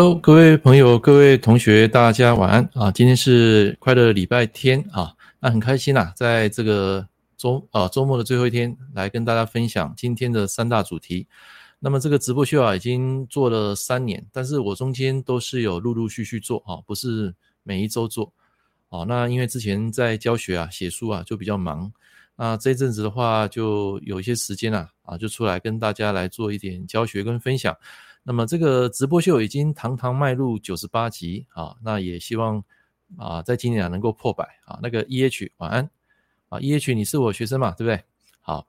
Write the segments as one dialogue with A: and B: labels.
A: Hello，各位朋友、各位同学，大家晚安啊！今天是快乐礼拜天啊，那很开心呐，在这个周啊周末的最后一天，来跟大家分享今天的三大主题。那么这个直播秀啊，已经做了三年，但是我中间都是有陆陆续续做啊，不是每一周做哦。那因为之前在教学啊、写书啊，就比较忙。那这阵子的话，就有一些时间啊，啊，就出来跟大家来做一点教学跟分享。那么这个直播秀已经堂堂迈入九十八集啊，那也希望啊，在今年能够破百啊。那个 EH 晚安啊，EH 你是我学生嘛，对不对？好，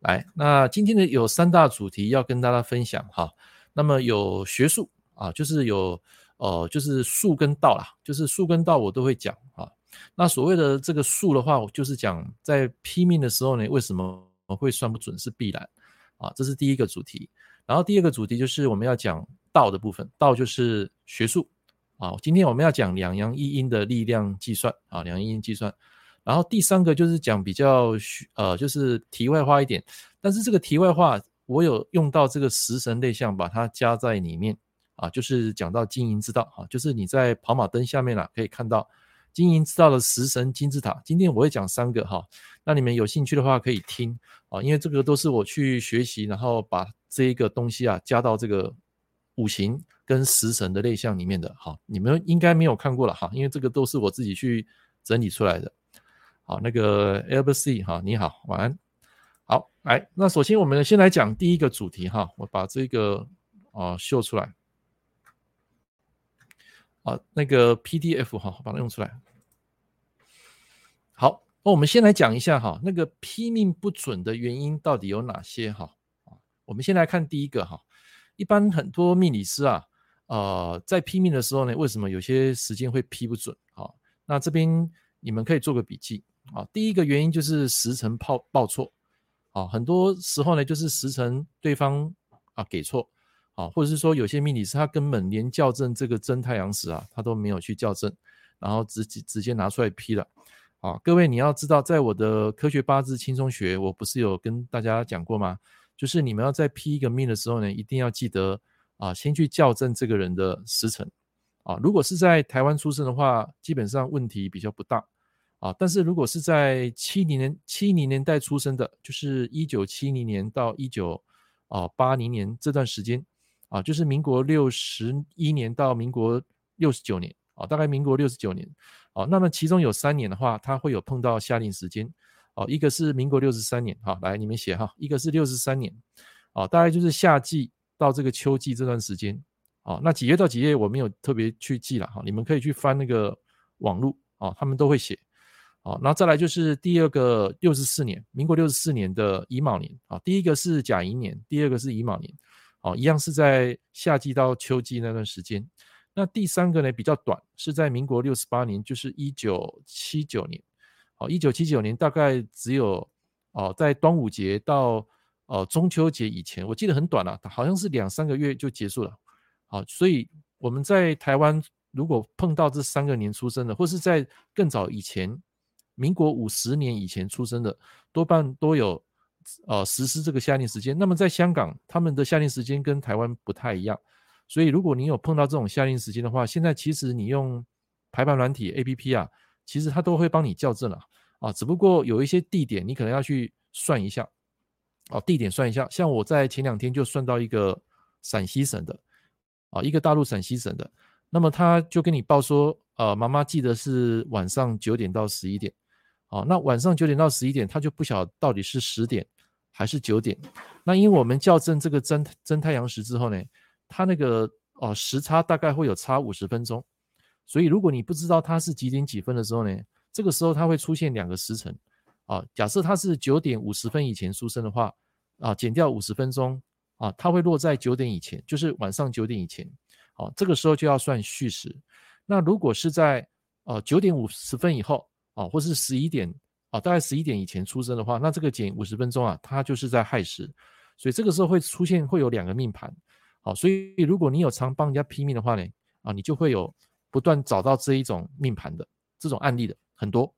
A: 来，那今天呢有三大主题要跟大家分享哈。那么有学术啊，就是有呃，就是术跟道啦，就是术跟道我都会讲啊。那所谓的这个术的话，就是讲在拼命的时候呢，为什么会算不准是必然啊？这是第一个主题。然后第二个主题就是我们要讲道的部分，道就是学术啊。今天我们要讲两阳一阴的力量计算啊，两阳一阴计算。然后第三个就是讲比较呃，就是题外话一点，但是这个题外话我有用到这个食神类象，把它加在里面啊，就是讲到经营之道啊，就是你在跑马灯下面啦，可以看到金银之道的食神金字塔。今天我会讲三个哈，那你们有兴趣的话可以听啊，因为这个都是我去学习，然后把。这一个东西啊，加到这个五行跟食神的类象里面的，哈，你们应该没有看过了哈，因为这个都是我自己去整理出来的。好，那个 Albert 哈，你好，晚安。好，来，那首先我们先来讲第一个主题哈，我把这个啊秀出来。啊，那个 PDF 哈，把它用出来。好，那我们先来讲一下哈，那个批命不准的原因到底有哪些哈？我们先来看第一个哈，一般很多命理师啊，呃，在批命的时候呢，为什么有些时间会批不准？啊，那这边你们可以做个笔记啊。第一个原因就是时辰报报错，啊，很多时候呢就是时辰对方啊给错，啊，或者是说有些命理师他根本连校正这个真太阳时啊，他都没有去校正，然后直接直接拿出来批了。啊，各位你要知道，在我的科学八字轻松学，我不是有跟大家讲过吗？就是你们要在批一个命的时候呢，一定要记得啊，先去校正这个人的时辰啊。如果是在台湾出生的话，基本上问题比较不大啊。但是如果是在七零年七零年代出生的，就是一九七零年到一九啊八零年这段时间啊，就是民国六十一年到民国六十九年啊，大概民国六十九年啊。那么其中有三年的话，它会有碰到夏令时间。哦，一个是民国六十三年，哈，来你们写哈，一个是六十三年，哦，大概就是夏季到这个秋季这段时间，啊，那几月到几月我没有特别去记了，哈，你们可以去翻那个网路，啊，他们都会写，啊，然后再来就是第二个六十四年，民国六十四年的乙卯年，啊，第一个是甲寅年，第二个是乙卯年，哦，一样是在夏季到秋季那段时间，那第三个呢比较短，是在民国六十八年，就是一九七九年。好，一九七九年大概只有哦，在端午节到呃中秋节以前，我记得很短了，好像是两三个月就结束了。好，所以我们在台湾如果碰到这三个年出生的，或是在更早以前，民国五十年以前出生的，多半都有呃实施这个夏令时间。那么在香港，他们的夏令时间跟台湾不太一样，所以如果你有碰到这种夏令时间的话，现在其实你用排盘软体 APP 啊。其实他都会帮你校正了啊，只不过有一些地点你可能要去算一下，哦，地点算一下。像我在前两天就算到一个陕西省的，啊，一个大陆陕西省的，那么他就跟你报说，呃，妈妈记得是晚上九点到十一点，哦，那晚上九点到十一点，他就不晓得到底是十点还是九点。那因为我们校正这个真真太阳时之后呢，它那个哦时差大概会有差五十分钟。所以，如果你不知道它是几点几分的时候呢，这个时候它会出现两个时辰啊。假设他是九点五十分以前出生的话，啊，减掉五十分钟啊，他会落在九点以前，就是晚上九点以前。啊，这个时候就要算戌时。那如果是在呃九点五十分以后啊，或是十一点啊，大概十一点以前出生的话，那这个减五十分钟啊，它就是在亥时。所以这个时候会出现会有两个命盘。好，所以如果你有常帮人家批命的话呢，啊，你就会有。不断找到这一种命盘的这种案例的很多，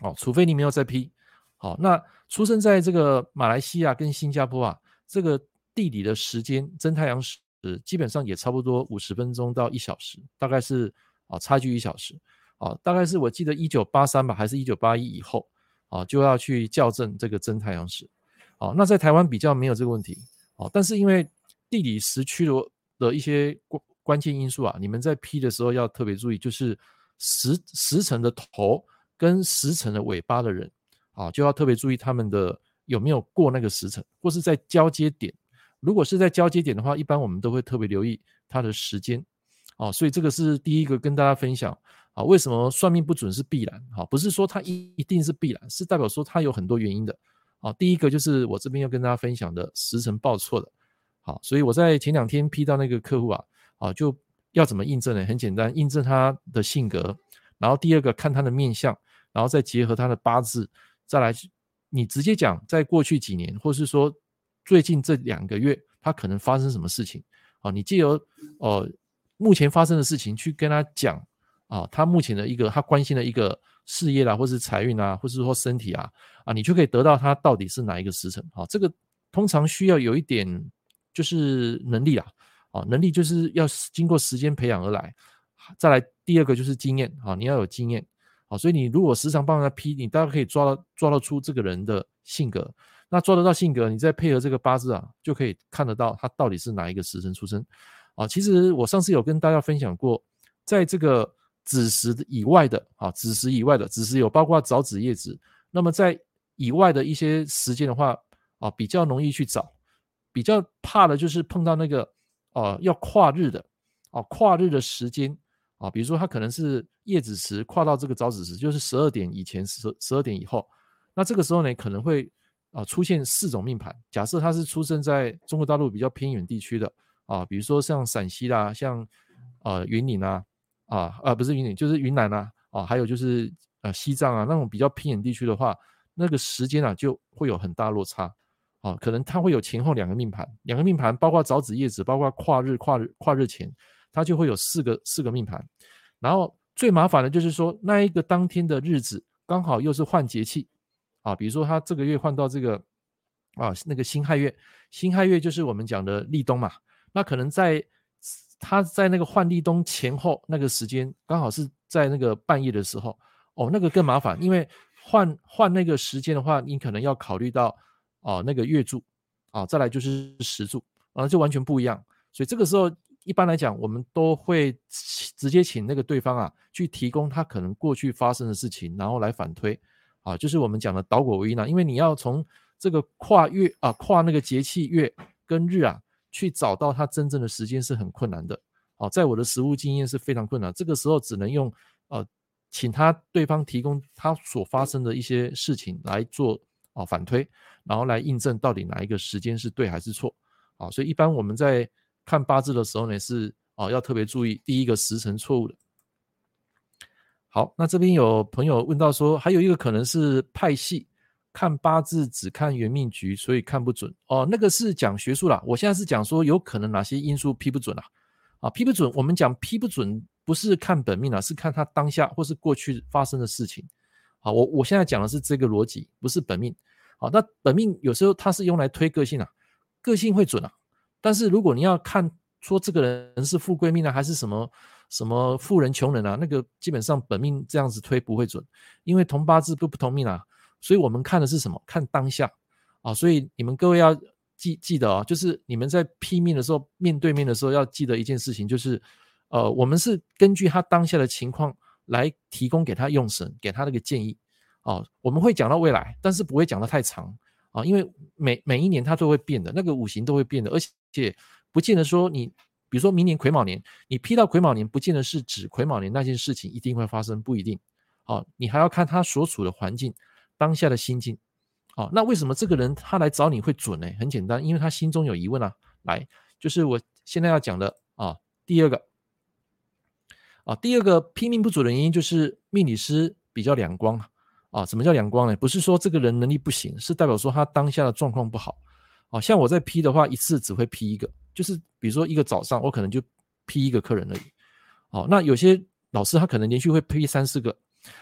A: 哦，除非你没有在批，好，那出生在这个马来西亚跟新加坡啊，这个地理的时间真太阳时基本上也差不多五十分钟到一小时，大概是啊差距一小时啊，大概是我记得一九八三吧，还是一九八一以后啊就要去校正这个真太阳时。啊，那在台湾比较没有这个问题啊，但是因为地理时区的的一些关关键因素啊，你们在批的时候要特别注意，就是时时辰的头跟时辰的尾巴的人啊，就要特别注意他们的有没有过那个时辰，或是在交接点。如果是在交接点的话，一般我们都会特别留意它的时间，啊，所以这个是第一个跟大家分享啊，为什么算命不准是必然？哈，不是说它一一定是必然，是代表说它有很多原因的，啊，第一个就是我这边要跟大家分享的时辰报错的，好，所以我在前两天批到那个客户啊，啊，就要怎么印证呢？很简单，印证他的性格，然后第二个看他的面相，然后再结合他的八字，再来你直接讲，在过去几年，或是说。最近这两个月，他可能发生什么事情？啊，你借由呃目前发生的事情去跟他讲啊，他目前的一个他关心的一个事业啦，或是财运啊，或是说身体啊，啊，你就可以得到他到底是哪一个时辰啊。这个通常需要有一点就是能力啦，啊，能力就是要经过时间培养而来。再来第二个就是经验啊，你要有经验啊，所以你如果时常帮他批，你大概可以抓到抓得出这个人的性格。那抓得到性格，你再配合这个八字啊，就可以看得到他到底是哪一个时辰出生啊。其实我上次有跟大家分享过，在这个子时以外的啊，子时以外的子时有包括早子夜子，那么在以外的一些时间的话啊，比较容易去找，比较怕的就是碰到那个啊要跨日的啊，跨日的时间啊，比如说他可能是夜子时跨到这个早子时，就是十二点以前十十二点以后，那这个时候呢可能会。啊，出现四种命盘。假设他是出生在中国大陆比较偏远地区的啊，比如说像陕西啦，像呃云岭啊，啊啊不是云岭，就是云南啊，啊还有就是呃西藏啊那种比较偏远地区的话，那个时间啊就会有很大落差啊，可能它会有前后两个命盘，两个命盘包括早子夜子，包括跨日跨日跨日前，它就会有四个四个命盘。然后最麻烦的就是说那一个当天的日子刚好又是换节气。啊，比如说他这个月换到这个啊，那个辛亥月，辛亥月就是我们讲的立冬嘛。那可能在他在那个换立冬前后那个时间，刚好是在那个半夜的时候，哦，那个更麻烦，因为换换那个时间的话，你可能要考虑到啊那个月柱啊，再来就是时柱啊，就完全不一样。所以这个时候一般来讲，我们都会直接请那个对方啊去提供他可能过去发生的事情，然后来反推。啊，就是我们讲的倒果为因啊，因为你要从这个跨月啊，跨那个节气月跟日啊，去找到它真正的时间是很困难的。哦，在我的实务经验是非常困难，这个时候只能用呃，请他对方提供他所发生的一些事情来做啊反推，然后来印证到底哪一个时间是对还是错。啊，所以一般我们在看八字的时候呢，是啊要特别注意第一个时辰错误的。好，那这边有朋友问到说，还有一个可能是派系看八字只看原命局，所以看不准哦。那个是讲学术啦，我现在是讲说有可能哪些因素批不准啊。啊，批不准，我们讲批不准不是看本命啊，是看他当下或是过去发生的事情。好，我我现在讲的是这个逻辑，不是本命。好，那本命有时候它是用来推个性啊，个性会准啊，但是如果你要看说这个人是富贵命啊，还是什么？什么富人穷人啊？那个基本上本命这样子推不会准，因为同八字不不同命啊，所以我们看的是什么？看当下啊！所以你们各位要记记得啊，就是你们在批命的时候，面对面的时候要记得一件事情，就是呃，我们是根据他当下的情况来提供给他用神，给他那个建议啊。我们会讲到未来，但是不会讲的太长啊，因为每每一年它都会变的，那个五行都会变的，而且不见得说你。比如说明年癸卯年，你批到癸卯年，不见得是指癸卯年那件事情一定会发生，不一定。好，你还要看他所处的环境，当下的心境。哦，那为什么这个人他来找你会准呢？很简单，因为他心中有疑问啊。来，就是我现在要讲的啊，第二个啊，第二个批命不准的原因就是命理师比较两光啊。什么叫两光呢？不是说这个人能力不行，是代表说他当下的状况不好。好，像我在批的话，一次只会批一个。就是比如说一个早上，我可能就批一个客人而已。好，那有些老师他可能连续会批三四个。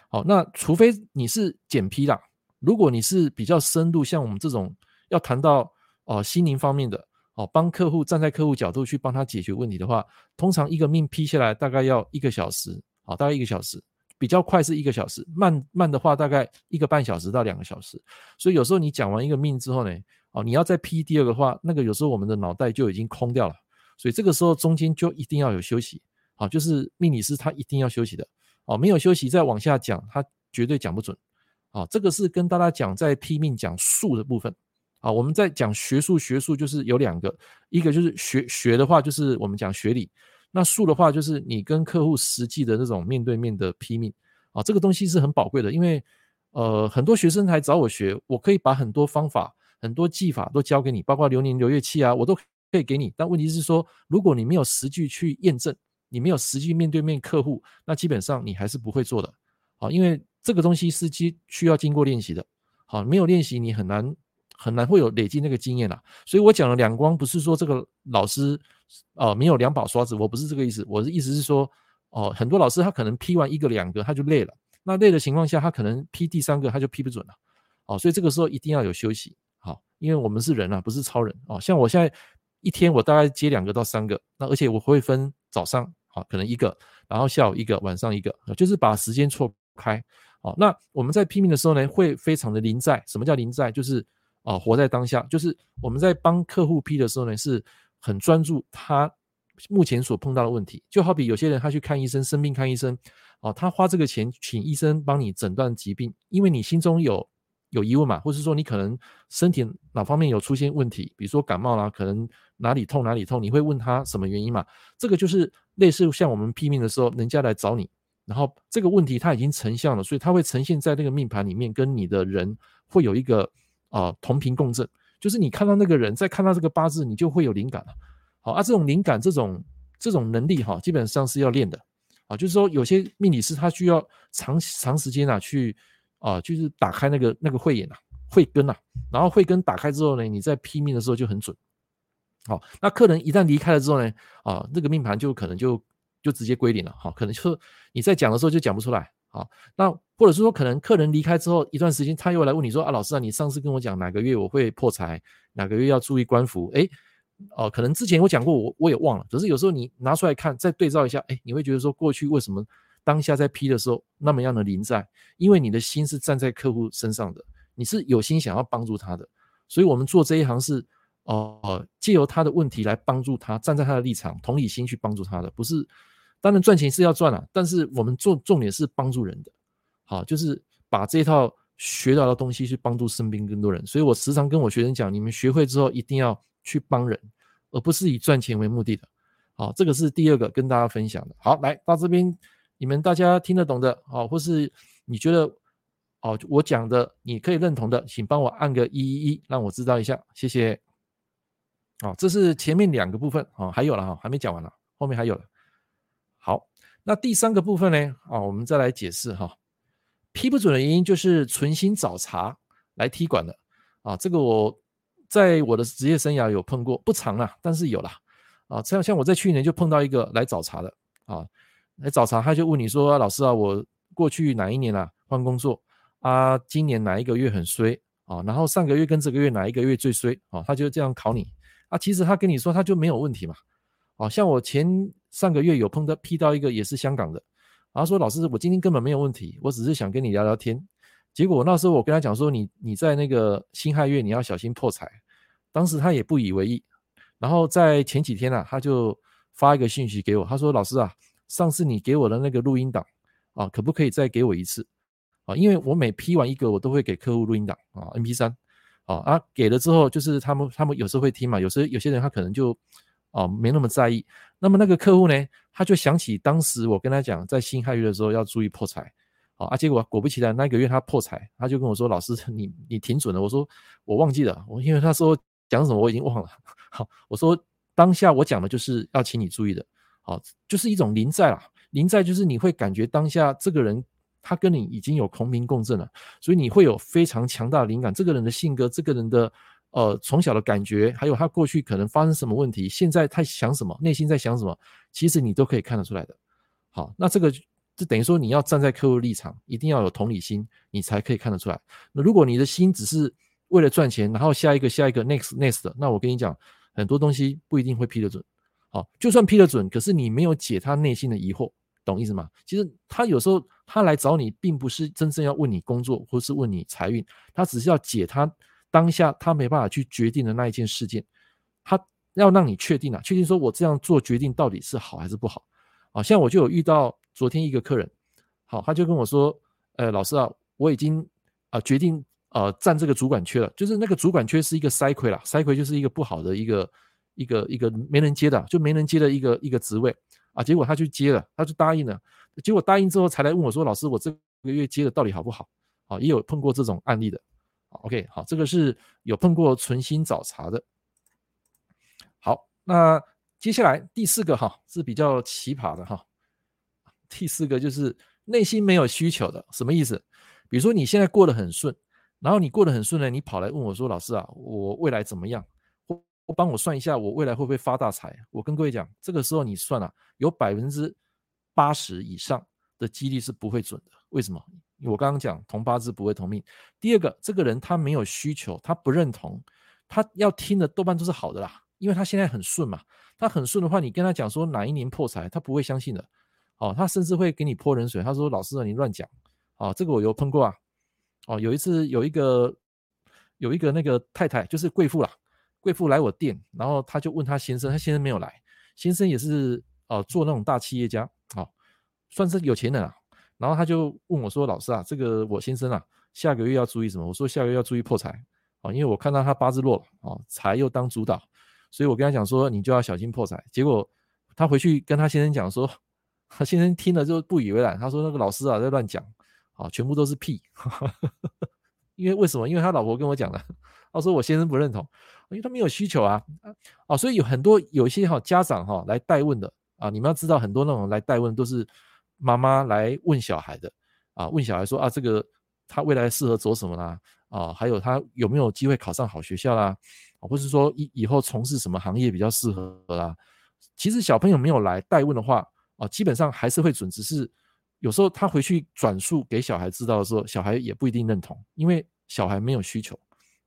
A: 好，那除非你是简批啦，如果你是比较深度，像我们这种要谈到哦心灵方面的哦，帮客户站在客户角度去帮他解决问题的话，通常一个命批下来大概要一个小时，好，大概一个小时，比较快是一个小时，慢慢的话大概一个半小时到两个小时。所以有时候你讲完一个命之后呢，哦，你要再批第二个话，那个有时候我们的脑袋就已经空掉了，所以这个时候中间就一定要有休息，好，就是命理师他一定要休息的，哦，没有休息再往下讲，他绝对讲不准，啊，这个是跟大家讲在批命讲术的部分。啊，我们在讲学术，学术就是有两个，一个就是学学的话，就是我们讲学理；那术的话，就是你跟客户实际的这种面对面的批命。啊，这个东西是很宝贵的，因为呃，很多学生来找我学，我可以把很多方法、很多技法都教给你，包括流年流月气啊，我都可以给你。但问题是说，如果你没有实际去验证，你没有实际面对面客户，那基本上你还是不会做的。啊，因为这个东西是需需要经过练习的。好，没有练习，你很难。很难会有累积那个经验啦，所以我讲了两光，不是说这个老师呃没有两把刷子，我不是这个意思，我的意思是说，哦、很多老师他可能批完一个两个他就累了，那累的情况下，他可能批第三个他就批不准了，哦，所以这个时候一定要有休息，好，因为我们是人啊，不是超人哦，像我现在一天我大概接两个到三个，那而且我会分早上好可能一个，然后下午一个，晚上一个，就是把时间错开，好，那我们在批命的时候呢，会非常的临在，什么叫临在？就是啊，活在当下，就是我们在帮客户批的时候呢，是很专注他目前所碰到的问题。就好比有些人他去看医生，生病看医生，哦，他花这个钱请医生帮你诊断疾病，因为你心中有有疑问嘛，或是说你可能身体哪方面有出现问题，比如说感冒啦，可能哪里痛哪里痛，你会问他什么原因嘛？这个就是类似像我们批命的时候，人家来找你，然后这个问题他已经成像了，所以他会呈现在那个命盘里面，跟你的人会有一个。啊，同频共振，就是你看到那个人，再看到这个八字，你就会有灵感了。好啊，这种灵感，这种这种能力哈，基本上是要练的。啊，就是说有些命理师他需要长长时间啊，去啊，就是打开那个那个慧眼呐，慧根呐，然后慧根打开之后呢，你在批命的时候就很准。好，那客人一旦离开了之后呢，啊，那个命盘就可能就就直接归零了。好，可能就你在讲的时候就讲不出来。好，那或者是说，可能客人离开之后一段时间，他又来问你说：“啊，老师啊，你上次跟我讲哪个月我会破财，哪个月要注意官符？”诶，哦，可能之前我讲过，我我也忘了。可是有时候你拿出来看，再对照一下，诶，你会觉得说，过去为什么当下在批的时候那么样的临在？因为你的心是站在客户身上的，你是有心想要帮助他的。所以我们做这一行是，呃，借由他的问题来帮助他，站在他的立场，同理心去帮助他的，不是。当然赚钱是要赚啊，但是我们重重点是帮助人的，好，就是把这套学到的东西去帮助身边更多人。所以我时常跟我学生讲，你们学会之后一定要去帮人，而不是以赚钱为目的的。好，这个是第二个跟大家分享的。好，来到这边，你们大家听得懂的，好，或是你觉得哦我讲的你可以认同的，请帮我按个一一一，让我知道一下，谢谢。哦，这是前面两个部分，好，还有了哈，还没讲完了，后面还有了。好，那第三个部分呢？啊，我们再来解释哈。批不准的原因就是存心找茬来踢馆的啊。这个我在我的职业生涯有碰过，不长啦，但是有啦。啊。像像我在去年就碰到一个来找茬的啊，来找茬，他就问你说：“、老师啊，我过去哪一年啊换工作啊？今年哪一个月很衰啊？然后上个月跟这个月哪一个月最衰啊？”他就这样考你啊。其实他跟你说他就没有问题嘛。啊，像我前。上个月有碰到批到一个也是香港的，然后说老师，我今天根本没有问题，我只是想跟你聊聊天。结果那时候我跟他讲说，你你在那个辛亥月你要小心破财，当时他也不以为意。然后在前几天啊，他就发一个信息给我，他说老师啊，上次你给我的那个录音档啊，可不可以再给我一次啊？因为我每批完一个，我都会给客户录音档啊，MP3 啊，给了之后就是他们他们有时候会听嘛，有时有些人他可能就。哦，没那么在意。那么那个客户呢，他就想起当时我跟他讲，在辛亥月的时候要注意破财。好啊，结果果不其然，那个月他破财，他就跟我说：“老师，你你挺准的。”我说：“我忘记了，我因为他说讲什么我已经忘了。”好，我说当下我讲的就是要请你注意的。好，就是一种临在啦，临在就是你会感觉当下这个人他跟你已经有同频共振了，所以你会有非常强大的灵感。这个人的性格，这个人的。呃，从小的感觉，还有他过去可能发生什么问题，现在他想什么，内心在想什么，其实你都可以看得出来的。好，那这个就等于说你要站在客户立场，一定要有同理心，你才可以看得出来。那如果你的心只是为了赚钱，然后下一个下一个 next next，那我跟你讲，很多东西不一定会批得准。好，就算批得准，可是你没有解他内心的疑惑，懂意思吗？其实他有时候他来找你，并不是真正要问你工作，或是问你财运，他只是要解他当下他没办法去决定的那一件事件，他要让你确定啊，确定说我这样做决定到底是好还是不好。啊，像我就有遇到昨天一个客人，好，他就跟我说，呃，老师啊，我已经啊决定呃占这个主管缺了，就是那个主管缺是一个塞亏啦，塞亏就是一个不好的一个。一个一个没人接的，就没人接的一个一个职位啊，结果他去接了，他就答应了，结果答应之后才来问我说：“老师，我这个月接的到底好不好？”啊，也有碰过这种案例的。OK，好，这个是有碰过存心找茬的。好，那接下来第四个哈是比较奇葩的哈，第四个就是内心没有需求的，什么意思？比如说你现在过得很顺，然后你过得很顺呢，你跑来问我说：“老师啊，我未来怎么样？”我帮我算一下，我未来会不会发大财？我跟各位讲，这个时候你算啊，有百分之八十以上的几率是不会准的。为什么？我刚刚讲同八字不会同命。第二个，这个人他没有需求，他不认同，他要听的多半都是好的啦，因为他现在很顺嘛。他很顺的话，你跟他讲说哪一年破财，他不会相信的。哦，他甚至会给你泼冷水。他说：“老师啊，你乱讲。”哦，这个我有碰过啊。哦，有一次有一个有一个那个太太，就是贵妇啦。贵妇来我店，然后他就问他先生，他先生没有来，先生也是呃做那种大企业家，哦，算是有钱人啊。然后他就问我说：“老师啊，这个我先生啊，下个月要注意什么？”我说：“下个月要注意破财啊、哦，因为我看到他八字弱啊，财、又当主导，所以我跟他讲说，你就要小心破财。”结果他回去跟他先生讲说，他先生听了就不以为然，他说：“那个老师啊在乱讲，啊、全部都是屁。”因为为什么？因为他老婆跟我讲的，他说我先生不认同。因为他没有需求啊，哦，所以有很多有一些哈家长哈来代问的啊，你们要知道很多那种来代问都是妈妈来问小孩的啊，问小孩说啊，这个他未来适合走什么啦啊，还有他有没有机会考上好学校啦，或是说以以后从事什么行业比较适合啦。其实小朋友没有来代问的话啊，基本上还是会准，只是有时候他回去转述给小孩知道的时候，小孩也不一定认同，因为小孩没有需求，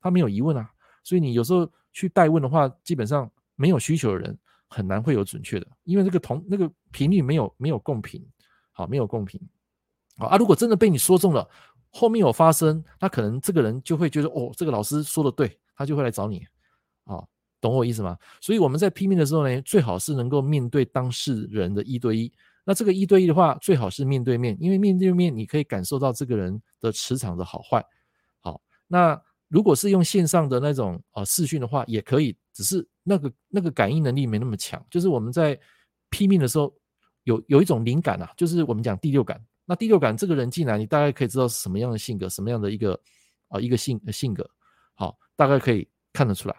A: 他没有疑问啊。所以你有时候去代问的话，基本上没有需求的人很难会有准确的，因为这个同那个频率没有没有共频，好，没有共频，好啊。如果真的被你说中了，后面有发生，那可能这个人就会觉得哦，这个老师说的对，他就会来找你，啊，懂我意思吗？所以我们在拼命的时候呢，最好是能够面对当事人的一对一。那这个一对一的话，最好是面对面，因为面对面你可以感受到这个人的磁场的好坏。好，那。如果是用线上的那种呃视讯的话，也可以，只是那个那个感应能力没那么强。就是我们在批命的时候，有有一种灵感啊，就是我们讲第六感。那第六感，这个人进来，你大概可以知道是什么样的性格，什么样的一个啊、呃、一个性性格，好，大概可以看得出来。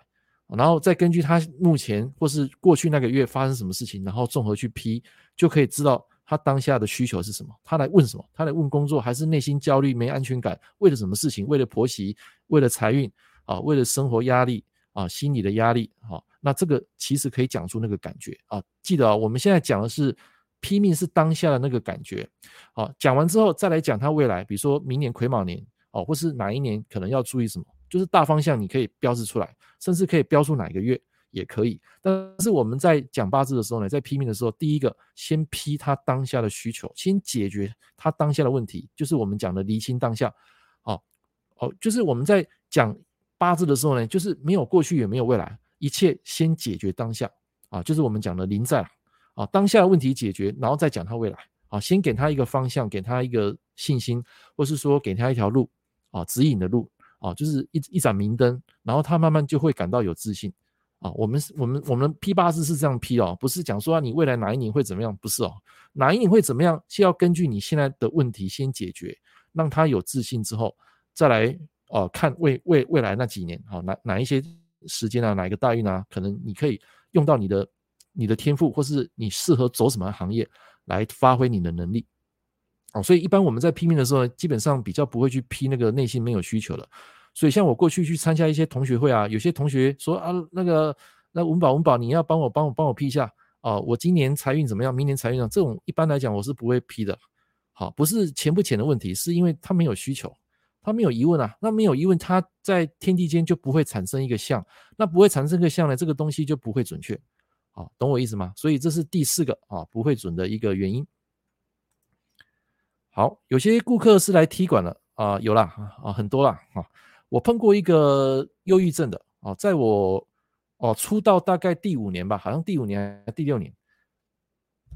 A: 然后再根据他目前或是过去那个月发生什么事情，然后综合去批，就可以知道。他当下的需求是什么？他来问什么？他来问工作，还是内心焦虑、没安全感？为了什么事情？为了婆媳？为了财运？啊，为了生活压力？啊，心理的压力？好，那这个其实可以讲出那个感觉啊。记得啊，我们现在讲的是批命是当下的那个感觉。好，讲完之后再来讲他未来，比如说明年癸卯年哦，或是哪一年可能要注意什么，就是大方向你可以标示出来，甚至可以标出哪个月。也可以，但是我们在讲八字的时候呢，在批命的时候，第一个先批他当下的需求，先解决他当下的问题，就是我们讲的厘清当下。哦，就是我们在讲八字的时候呢，就是没有过去也没有未来，一切先解决当下啊，就是我们讲的临在啊，当下的问题解决，然后再讲他未来啊，先给他一个方向，给他一个信心，或是说给他一条路啊，指引的路啊，就是一一盏明灯，然后他慢慢就会感到有自信。啊，我们是我们我们批八字是这样批哦，不是讲说你未来哪一年会怎么样，不是哦，哪一年会怎么样，是要根据你现在的问题先解决，让他有自信之后，再来哦看未未未来那几年，好哪哪一些时间啊，哪一个大运啊，可能你可以用到你的你的天赋，或是你适合走什么行业来发挥你的能力，哦，所以一般我们在批命的时候，基本上比较不会去批那个内心没有需求的。所以，像我过去去参加一些同学会啊，有些同学说啊，那个那文宝文宝，你要帮我帮我帮我批一下啊，我今年财运怎么样？明年财运呢？这种一般来讲我是不会批的。好，不是钱不钱的问题，是因为他没有需求，他没有疑问啊，那没有疑问，他在天地间就不会产生一个相，那不会产生个相呢，这个东西就不会准确，啊，懂我意思吗？所以这是第四个啊，不会准的一个原因。好，有些顾客是来踢馆的啊，有啦啊，很多啦啊，我碰过一个忧郁症的啊，在我哦出道大概第五年吧，好像第五年第六年。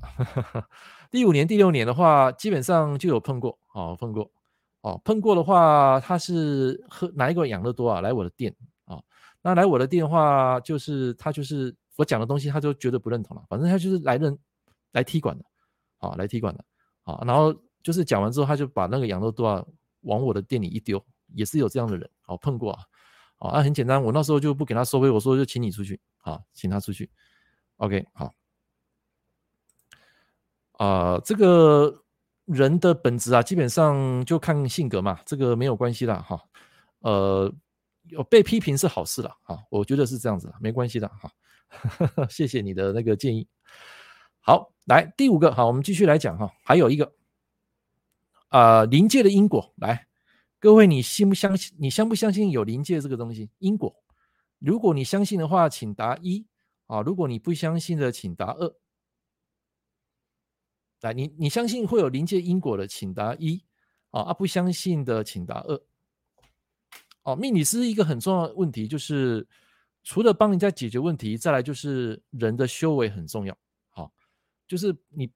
A: 第五年、第六年的话，基本上就有碰过，哦，碰过，哦，碰过的话，他是喝哪一个养乐多啊？来我的店啊，那来我的店话，就是他就是我讲的东西，他就绝对不认同了。反正他就是来认来踢馆的，啊，来踢馆的，啊，然后就是讲完之后，他就把那个养乐多啊往我的店里一丢，也是有这样的人，哦，碰过啊，啊，那很简单，我那时候就不给他收费，我说就请你出去，啊，请他出去，OK，好。啊、这个人的本质啊，基本上就看性格嘛，这个没有关系啦哈。呃，有被批评是好事了哈，我觉得是这样子，没关系的哈。谢谢你的那个建议。好，来第五个，好，我们继续来讲哈。还有一个啊，临界的因果，来，各位你信不相信？你相不相信有临界这个东西？因果，如果你相信的话，请答一啊；如果你不相信的，请答二。来，你你相信会有灵界因果的，请答一，啊，不相信的，请答二。哦，命理师一个很重要的问题就是，除了帮人家解决问题，再来就是人的修为很重要。好，就是你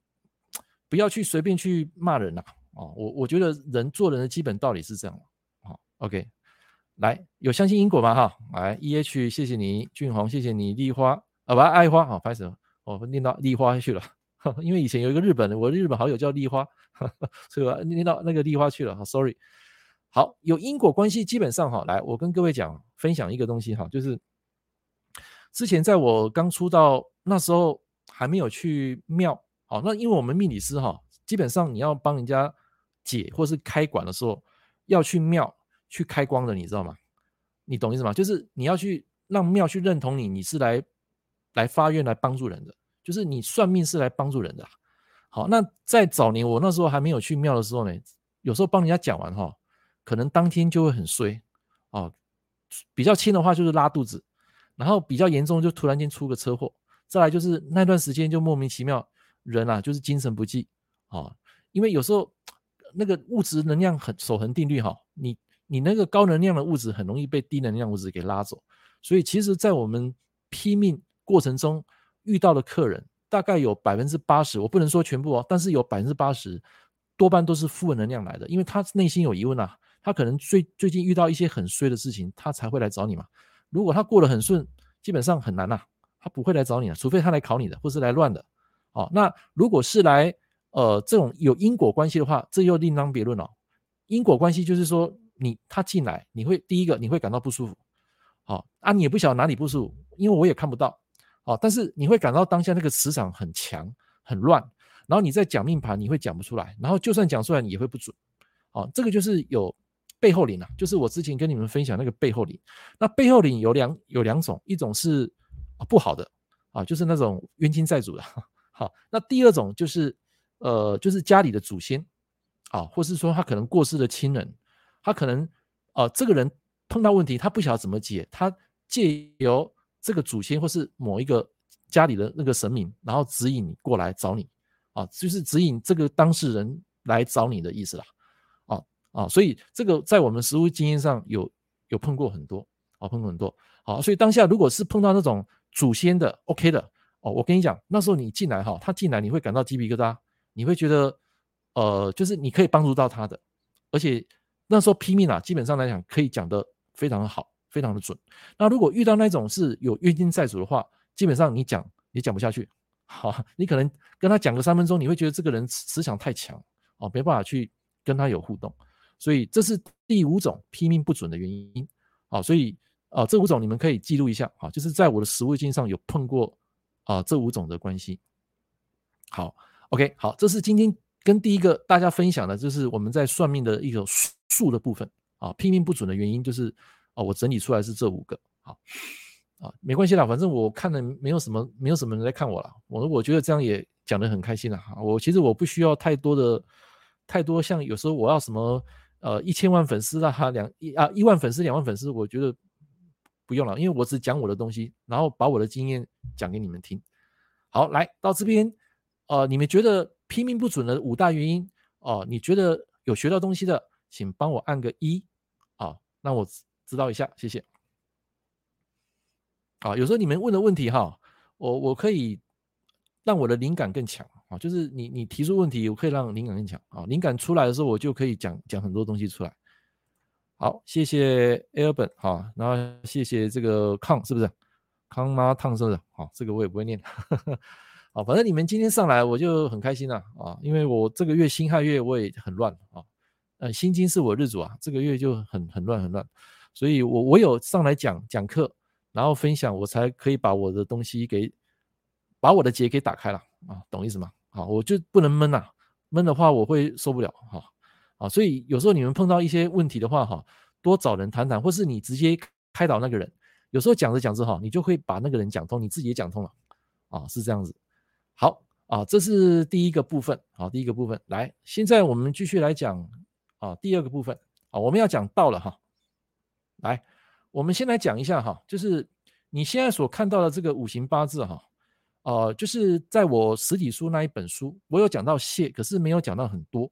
A: 不要去随便去骂人呐。啊，我我觉得人做人的基本道理是这样。好，OK，来，有相信因果吗？哈，来，E H，谢谢你，俊宏，谢谢你，丽花，啊，不，爱花，好，拍手，我念到丽花去了。因为以前有一个日本的，我的日本好友叫丽花，所以我念到那个丽花去了。Sorry。好，有因果关系，基本上哈，来，我跟各位讲，分享一个东西哈，就是之前在我刚出道那时候，还没有去庙，好，那因为我们命理师哈，基本上你要帮人家解或是开馆的时候，要去庙去开光的，你知道吗？你懂意思吗？就是你要去让庙去认同你，你是来来发愿来帮助人的。就是你算命是来帮助人的，好，那在早年我那时候还没有去庙的时候呢，有时候帮人家讲完哈，可能当天就会很衰啊，比较轻的话就是拉肚子，然后比较严重就突然间出个车祸，再来就是那段时间就莫名其妙人啊就是精神不济啊，因为有时候那个物质能量很守恒定律哈，你你那个高能量的物质很容易被低能量物质给拉走，所以其实在我们批命过程中。遇到的客人大概有百分之八十，我不能说全部哦，但是有百分之八十多半都是负能量来的，因为他内心有疑问啊，他可能最最近遇到一些很衰的事情，他才会来找你嘛。如果他过得很顺，基本上很难呐，他不会来找你的，除非他来考你的，或是来乱的。哦，那如果是来呃这种有因果关系的话，这又另当别论了。因果关系就是说，你他进来，你会第一个你会感到不舒服，好啊，你也不晓得哪里不舒服，因为我也看不到。哦，但是你会感到当下那个磁场很强、很乱，然后你在讲命盘，你会讲不出来，然后就算讲出来，你也会不准。哦，这个就是有背后灵啊，就是我之前跟你们分享那个背后灵。那背后灵有两有两种，一种是不好的啊，就是那种冤亲债主的。好，那第二种就是呃，就是家里的祖先啊，或是说他可能过世的亲人，他可能啊，这个人碰到问题，他不晓得怎么解，他借由。这个祖先或是某一个家里的那个神明，然后指引你过来找你，啊，就是指引这个当事人来找你的意思啦，啊啊，所以这个在我们实务经验上有有碰过很多，啊，碰过很多，好，所以当下如果是碰到那种祖先的 OK 的，哦，我跟你讲，那时候你进来哈，他进来你会感到鸡皮疙瘩，你会觉得，呃，就是你可以帮助到他的，而且那时候拼命啊，基本上来讲可以讲得非常的好。非常的准。那如果遇到那种是有冤亲债主的话，基本上你讲你讲不下去。好，你可能跟他讲个三分钟，你会觉得这个人磁场太强哦，没办法去跟他有互动。所以这是第五种批命不准的原因。好，所以啊，这五种你们可以记录一下。好，就是在我的实务经上有碰过啊这五种的关系。好，OK，好，这是今天跟第一个大家分享的，就是我们在算命的一个术的部分啊，批命不准的原因就是。哦，我整理出来是这五个，好，啊，没关系啦，反正我看了没有什么，没有什么人在看我了，我我觉得这样也讲得很开心了哈。我其实我不需要太多的，太多像有时候我要什么呃一千万粉丝啊，两一啊一万粉丝两万粉丝，我觉得不用了，因为我只讲我的东西，然后把我的经验讲给你们听。好，来到这边，呃，你们觉得拼命不准的五大原因哦、你觉得有学到东西的，请帮我按个一啊，那我知道一下，谢谢。啊，有时候你们问的问题哈，我我可以让我的灵感更强啊，就是你你提出问题，我可以让灵感更强啊，灵感出来的时候，我就可以讲讲很多东西出来。好，谢谢 Albert 哈，然后谢谢这个康是不是？康妈烫是不是？好，这个我也不会念。好，反正你们今天上来我就很开心了啊，因为我这个月辛亥月我也很乱啊，呃，辛金是我日主啊，这个月就很很乱很乱，所以我我有上来讲讲课，然后分享，我才可以把我的东西给把我的结给打开了啊，懂意思吗？好，我就不能闷呐，闷的话我会受不了哈。啊，所以有时候你们碰到一些问题的话哈，多找人谈谈，或是你直接开导那个人。有时候讲着讲着哈，你就会把那个人讲通，你自己也讲通了，啊，是这样子。好啊，这是第一个部分，啊，第一个部分来，现在我们继续来讲啊，第二个部分啊，我们要讲到了哈，来，我们先来讲一下哈，就是你现在所看到的这个五行八字哈，呃，就是在我实体书那一本书，我有讲到谢，可是没有讲到很多。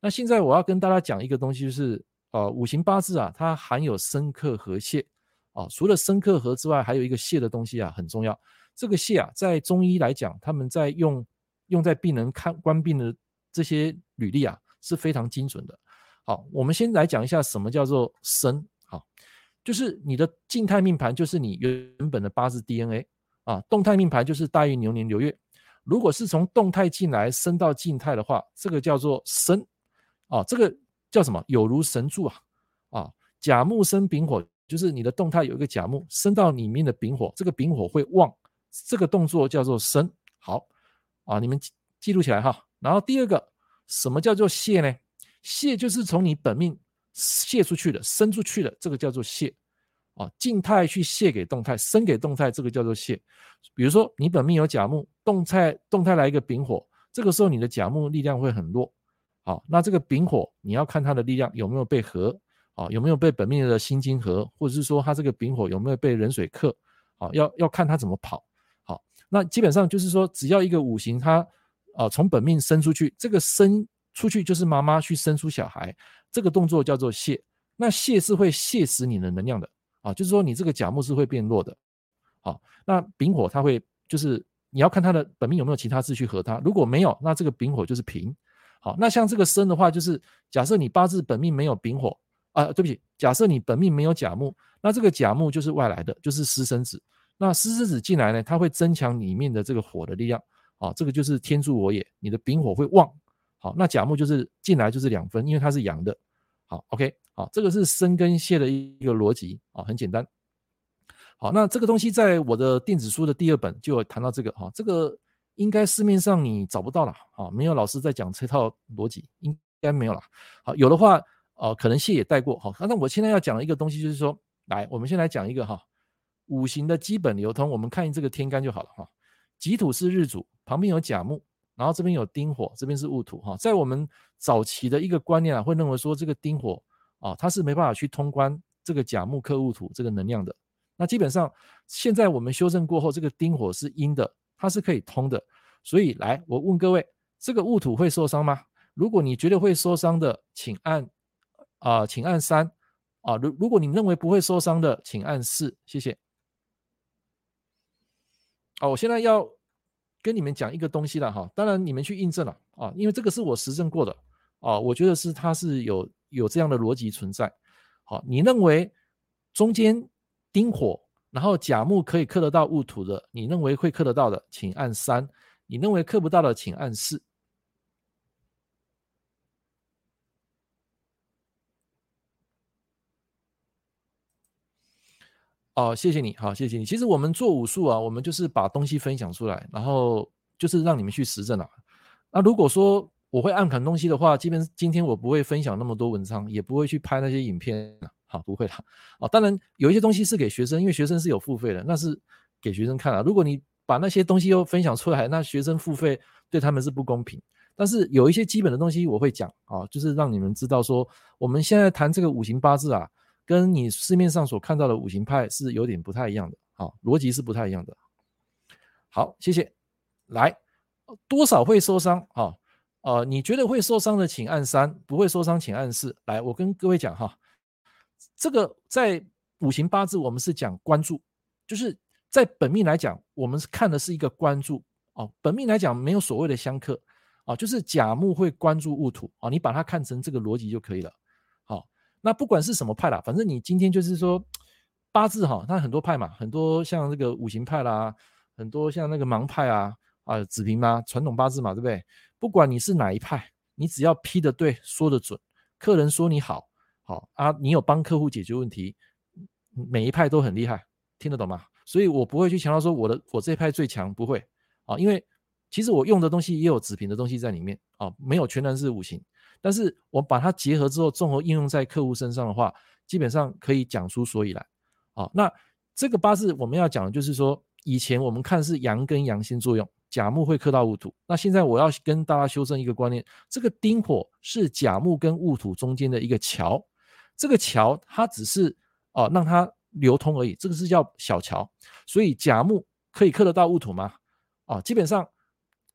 A: 那现在我要跟大家讲一个东西，就是呃，五行八字啊，它含有生克和谢。啊，除了生克和之外，还有一个谢的东西啊，很重要。这个谢啊，在中医来讲，他们在用用在病人看观病的这些履历啊，是非常精准的。好，我们先来讲一下什么叫做生。好，就是你的静态命盘，就是你原本的八字 DNA 啊；动态命盘就是大运流年流月。如果是从动态进来升到静态的话，这个叫做生。啊，这个叫什么？有如神助啊！啊，甲木生丙火。就是你的动态有一个甲木生到里面的丙火，这个丙火会旺，这个动作叫做生。好啊，你们记录起来哈。然后第二个，什么叫做谢呢？谢就是从你本命泄出去的，生出去的，这个叫做泄啊。静态去泄给动态，生给动态，这个叫做泄。比如说你本命有甲木，动态动态来一个丙火，这个时候你的甲木力量会很弱。好，那这个丙火你要看它的力量有没有被合。啊，有没有被本命的辛金合，或者是说它这个丙火有没有被壬水克？啊，要要看它怎么跑。好，那基本上就是说，只要一个五行它啊从本命生出去，这个生出去就是妈妈去生出小孩，这个动作叫做泄。那泄是会泄死你的能量的啊，就是说你这个甲木是会变弱的。好，那丙火它会就是你要看它的本命有没有其他字去合它，如果没有，那这个丙火就是平。好，那像这个生的话，就是假设你八字本命没有丙火。啊，对不起，假设你本命没有甲木，那这个甲木就是外来的，就是私生子。那私生子进来呢，它会增强里面的这个火的力量。啊，这个就是天助我也，你的丙火会旺。好，那甲木就是进来就是两分，因为它是阳的。好，OK，好，这个是生跟泄的一个逻辑啊，很简单。好，那这个东西在我的电子书的第二本就有谈到这个。哈，这个应该市面上你找不到了。啊，没有老师在讲这套逻辑，应该没有了。好，有的话。呃，可能谢也带过哈。那我现在要讲的一个东西就是说，来，我们先来讲一个哈，五行的基本流通。我们看这个天干就好了哈。己土是日主，旁边有甲木，然后这边有丁火，这边是戊土哈。在我们早期的一个观念啊，会认为说这个丁火啊，它是没办法去通关这个甲木克戊土这个能量的。那基本上现在我们修正过后，这个丁火是阴的，它是可以通的。所以来，我问各位，这个戊土会受伤吗？如果你觉得会受伤的，请按。啊、请按三啊。如如果你认为不会受伤的，请按四，谢谢。好，我现在要跟你们讲一个东西了哈。当然你们去印证了啊，因为这个是我实证过的啊。我觉得是它是有有这样的逻辑存在。好，你认为中间丁火，然后甲木可以克得到戊土的，你认为会克得到的，请按三；你认为克不到的，请按四。哦，谢谢你，好，谢谢你。其实我们做武术啊，我们就是把东西分享出来，然后就是让你们去实证了。那如果说我会暗砍东西的话，基本今天我不会分享那么多文章，也不会去拍那些影片，好，不会啦。哦，当然有一些东西是给学生，因为学生是有付费的，那是给学生看啊。如果你把那些东西又分享出来，那学生付费对他们是不公平。但是有一些基本的东西我会讲啊，就是让你们知道说，我们现在谈这个五行八字啊，跟你市面上所看到的五行派是有点不太一样的，啊，逻辑是不太一样的。好，谢谢。来，多少会受伤啊？呃，你觉得会受伤的，请按三；不会受伤，请按四。来，我跟各位讲哈，这个在五行八字我们是讲关注，就是在本命来讲，我们是看的是一个关注哦。本命来讲没有所谓的相克啊，就是甲木会关注戊土啊，你把它看成这个逻辑就可以了。那不管是什么派啦，反正你今天就是说八字哈，它很多派嘛，很多像这个五行派啦，很多像那个盲派啊啊子平嘛，传统八字嘛，对不对？不管你是哪一派，你只要批的对，说的准，客人说你好，好啊，你有帮客户解决问题，每一派都很厉害，听得懂吗？所以我不会去强调说我的我这一派最强，不会啊，因为其实我用的东西也有子平的东西在里面啊，没有全然是五行，但是我把它结合之后，综合应用在客户身上的话，基本上可以讲出所以来啊。那这个八字我们要讲的就是说，以前我们看是阳跟阳星作用。甲木会克到戊土，那现在我要跟大家修正一个观念，这个丁火是甲木跟戊土中间的一个桥，这个桥它只是哦、让它流通而已，这个是叫小桥，所以甲木可以克得到戊土吗？啊、基本上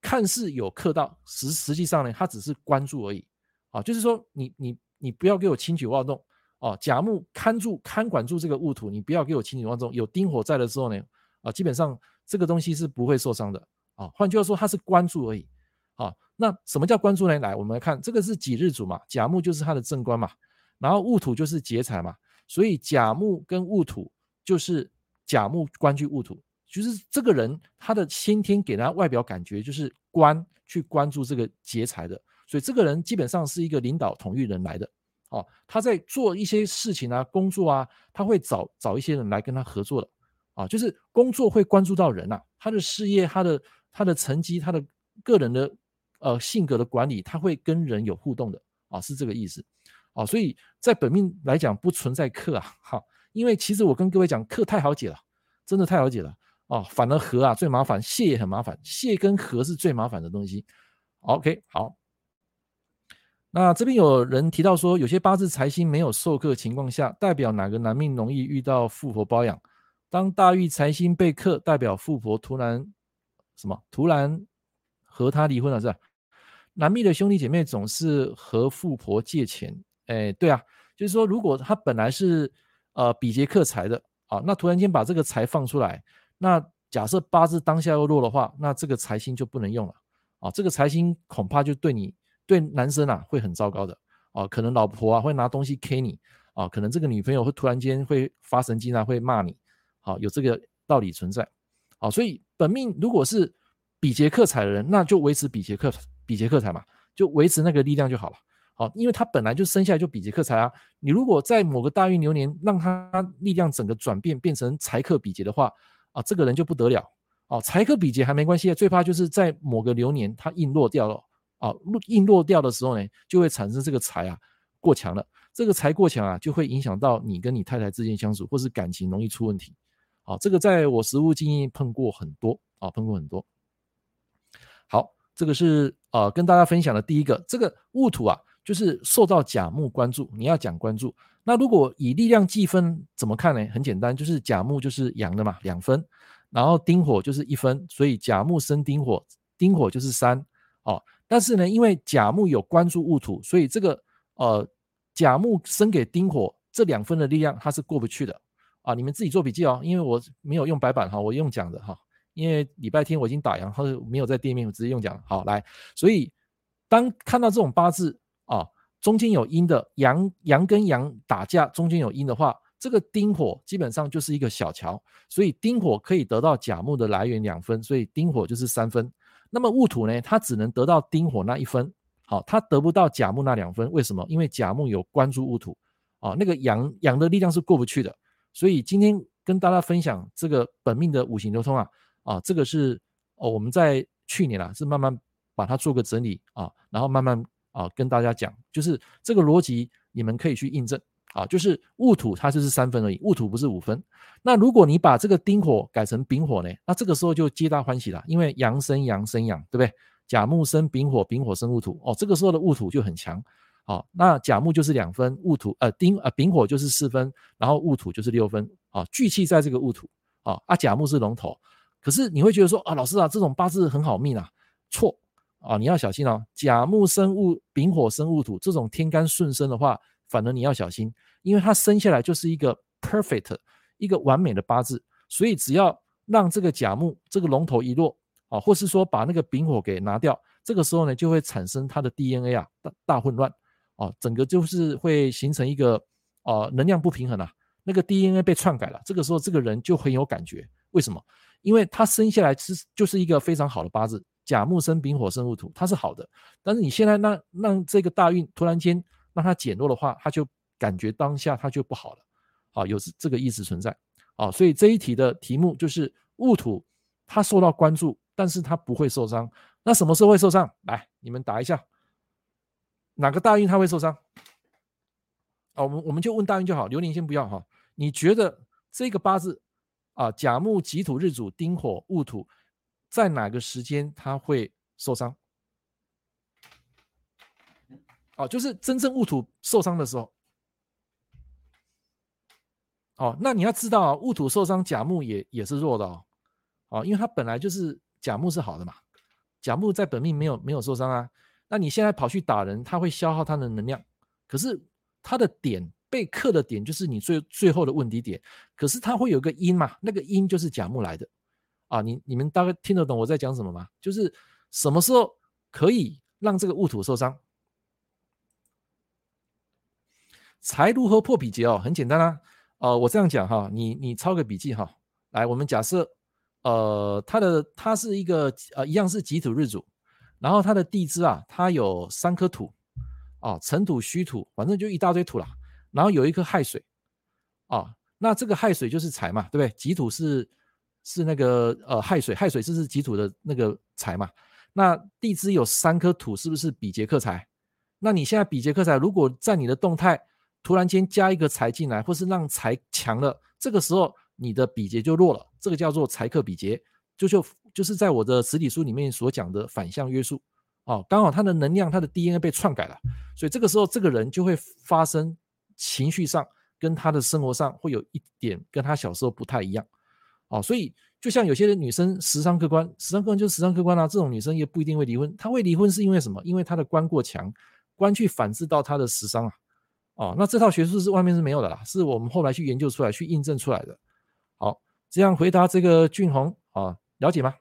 A: 看似有克到，实实际上呢，它只是关注而已，啊、就是说你你你不要给我轻举妄动哦，甲木看住看管住这个戊土，你不要给我轻举妄动，有丁火在的时候呢，啊、基本上这个东西是不会受伤的。啊，换句话说，它是关注而已。啊，那什么叫关注呢？来，我们来看，这个是己日主嘛，甲木就是他的正官嘛，然后戊土就是劫财嘛，所以甲木跟戊土就是甲木关居戊土，就是这个人他的先天给他外表感觉就是关去关注这个劫财的，所以这个人基本上是一个领导统御人来的。哦，他在做一些事情啊，工作啊，他会找找一些人来跟他合作的。啊，就是工作会关注到人呐，他的事业，他的。他的成绩，他的个人的呃性格的管理，他会跟人有互动的啊，是这个意思啊。所以在本命来讲不存在克啊，哈，因为其实我跟各位讲，克太好解了，真的太好解了啊。反而合啊最麻烦，泄也很麻烦，泄跟合是最麻烦的东西。OK，好。那这边有人提到说，有些八字财星没有受克情况下，代表哪个男命容易遇到富婆包养？当大运财星被克，代表富婆突然。什么？突然和他离婚了是吧？男命的兄弟姐妹总是和富婆借钱，哎，对啊，就是说，如果他本来是呃比劫克财的啊，那突然间把这个财放出来，那假设八字当下又弱的话，那这个财星就不能用了啊，这个财星恐怕就对你对男生啊会很糟糕的啊，可能老婆啊会拿东西 K 你啊，可能这个女朋友会突然间会发神经啊，会骂你，好，有这个道理存在。好，所以本命如果是比劫克财的人，那就维持比劫克比劫克财嘛，就维持那个力量就好了。好，因为他本来就生下来就比劫克财啊。你如果在某个大运流年让他力量整个转变变成财克比劫的话，啊，这个人就不得了。哦，财克比劫还没关系，最怕就是在某个流年他硬落掉了。啊，落硬落掉的时候呢，就会产生这个财啊过强了。这个财过强啊，就会影响到你跟你太太之间相处，或是感情容易出问题。好，这个在我实务经验碰过很多啊，碰过很多。好，这个是呃跟大家分享的第一个，这个戊土啊，就是受到甲木关注，你要讲关注。那如果以力量计分怎么看呢？很简单，就是甲木就是阳的嘛，两分，然后丁火就是一分，所以甲木生丁火，丁火就是三哦。但是呢，因为甲木有关注戊土，所以这个呃甲木生给丁火这两分的力量，它是过不去的。啊，你们自己做笔记哦，因为我没有用白板哈，我用讲的哈。因为礼拜天我已经打烊，或者没有在店面，我直接用讲。好，来，所以当看到这种八字啊，中间有阴的阳，阳跟阳打架，中间有阴的话，这个丁火基本上就是一个小桥，所以丁火可以得到甲木的来源两分，所以丁火就是三分。那么戊土呢，它只能得到丁火那一分，好，它得不到甲木那两分，为什么？因为甲木有关注戊土啊，那个阳阳的力量是过不去的。所以今天跟大家分享这个本命的五行流通啊，啊，这个是哦我们在去年啊是慢慢把它做个整理啊，然后慢慢啊跟大家讲，就是这个逻辑你们可以去印证啊，就是戊土它就是三分而已，戊土不是五分。那如果你把这个丁火改成丙火呢，那这个时候就皆大欢喜了，因为阳生阳生阳，对不对？甲木生丙火，丙火生戊土，哦，这个时候的戊土就很强，好，那甲木就是两分，戊土呃丁呃丙火就是四分，然后戊土就是六分，啊，聚气在这个戊土，啊啊甲木是龙头，可是你会觉得说啊老师啊这种八字很好命啊，错啊你要小心哦，甲木生戊，丙火生戊土，这种天干顺生的话，反而你要小心，因为它生下来就是一个 perfect 一个完美的八字，所以只要让这个甲木这个龙头一落。啊，或是说把那个丙火给拿掉，这个时候呢，就会产生它的 DNA 啊大大混乱，啊，整个就是会形成一个啊能量不平衡啊，那个 DNA 被篡改了，这个时候这个人就很有感觉，为什么？因为他生下来是就是一个非常好的八字，甲木生丙火生戊土，它是好的，但是你现在让让这个大运突然间让它减弱的话，它就感觉当下它就不好了，啊，有这个意思存在，啊，所以这一题的题目就是戊土，它受到关注。但是它不会受伤，那什么时候会受伤？来，你们答一下，哪个大运他会受伤？啊，我们我们就问大运就好，流年先不要哈。你觉得这个八字啊，甲木己土日主丁火戊土，在哪个时间他会受伤？哦，就是真正戊土受伤的时候。哦，那你要知道啊，戊土受伤，甲木也也是弱的哦。哦，因为它本来就是。甲木是好的嘛？甲木在本命没有没有受伤啊。那你现在跑去打人，他会消耗他的能量。可是他的点被克的点就是你最最后的问题点。可是他会有个因嘛？那个因就是甲木来的啊。你你们大概听得懂我在讲什么吗？就是什么时候可以让这个戊土受伤？财如何破比劫哦？很简单啊。呃，我这样讲哈，你你抄个笔记哈。来，我们假设。呃，它的它是一个呃，一样是己土日主，然后它的地支啊，它有三颗土啊，辰土、戌土，反正就一大堆土啦。然后有一颗亥水啊，那这个亥水就是财嘛，对不对？己土是是那个呃亥水，亥水是是己土的那个财嘛。那地支有三颗土，是不是比劫克财？那你现在比劫克财，如果在你的动态突然间加一个财进来，或是让财强了，这个时候。你的比劫就弱了，这个叫做财克比劫，就就就是在我的实体书里面所讲的反向约束，哦，刚好他的能量，他的 DNA 被篡改了，所以这个时候这个人就会发生情绪上跟他的生活上会有一点跟他小时候不太一样，哦，所以就像有些女生时伤克官，时伤客观就是时伤克官啊，这种女生也不一定会离婚，她会离婚是因为什么？因为她的官过强，官去反制到她的时伤啊，哦，那这套学术是外面是没有的啦，是我们后来去研究出来去印证出来的。好，这样回答这个俊宏啊，了解吗？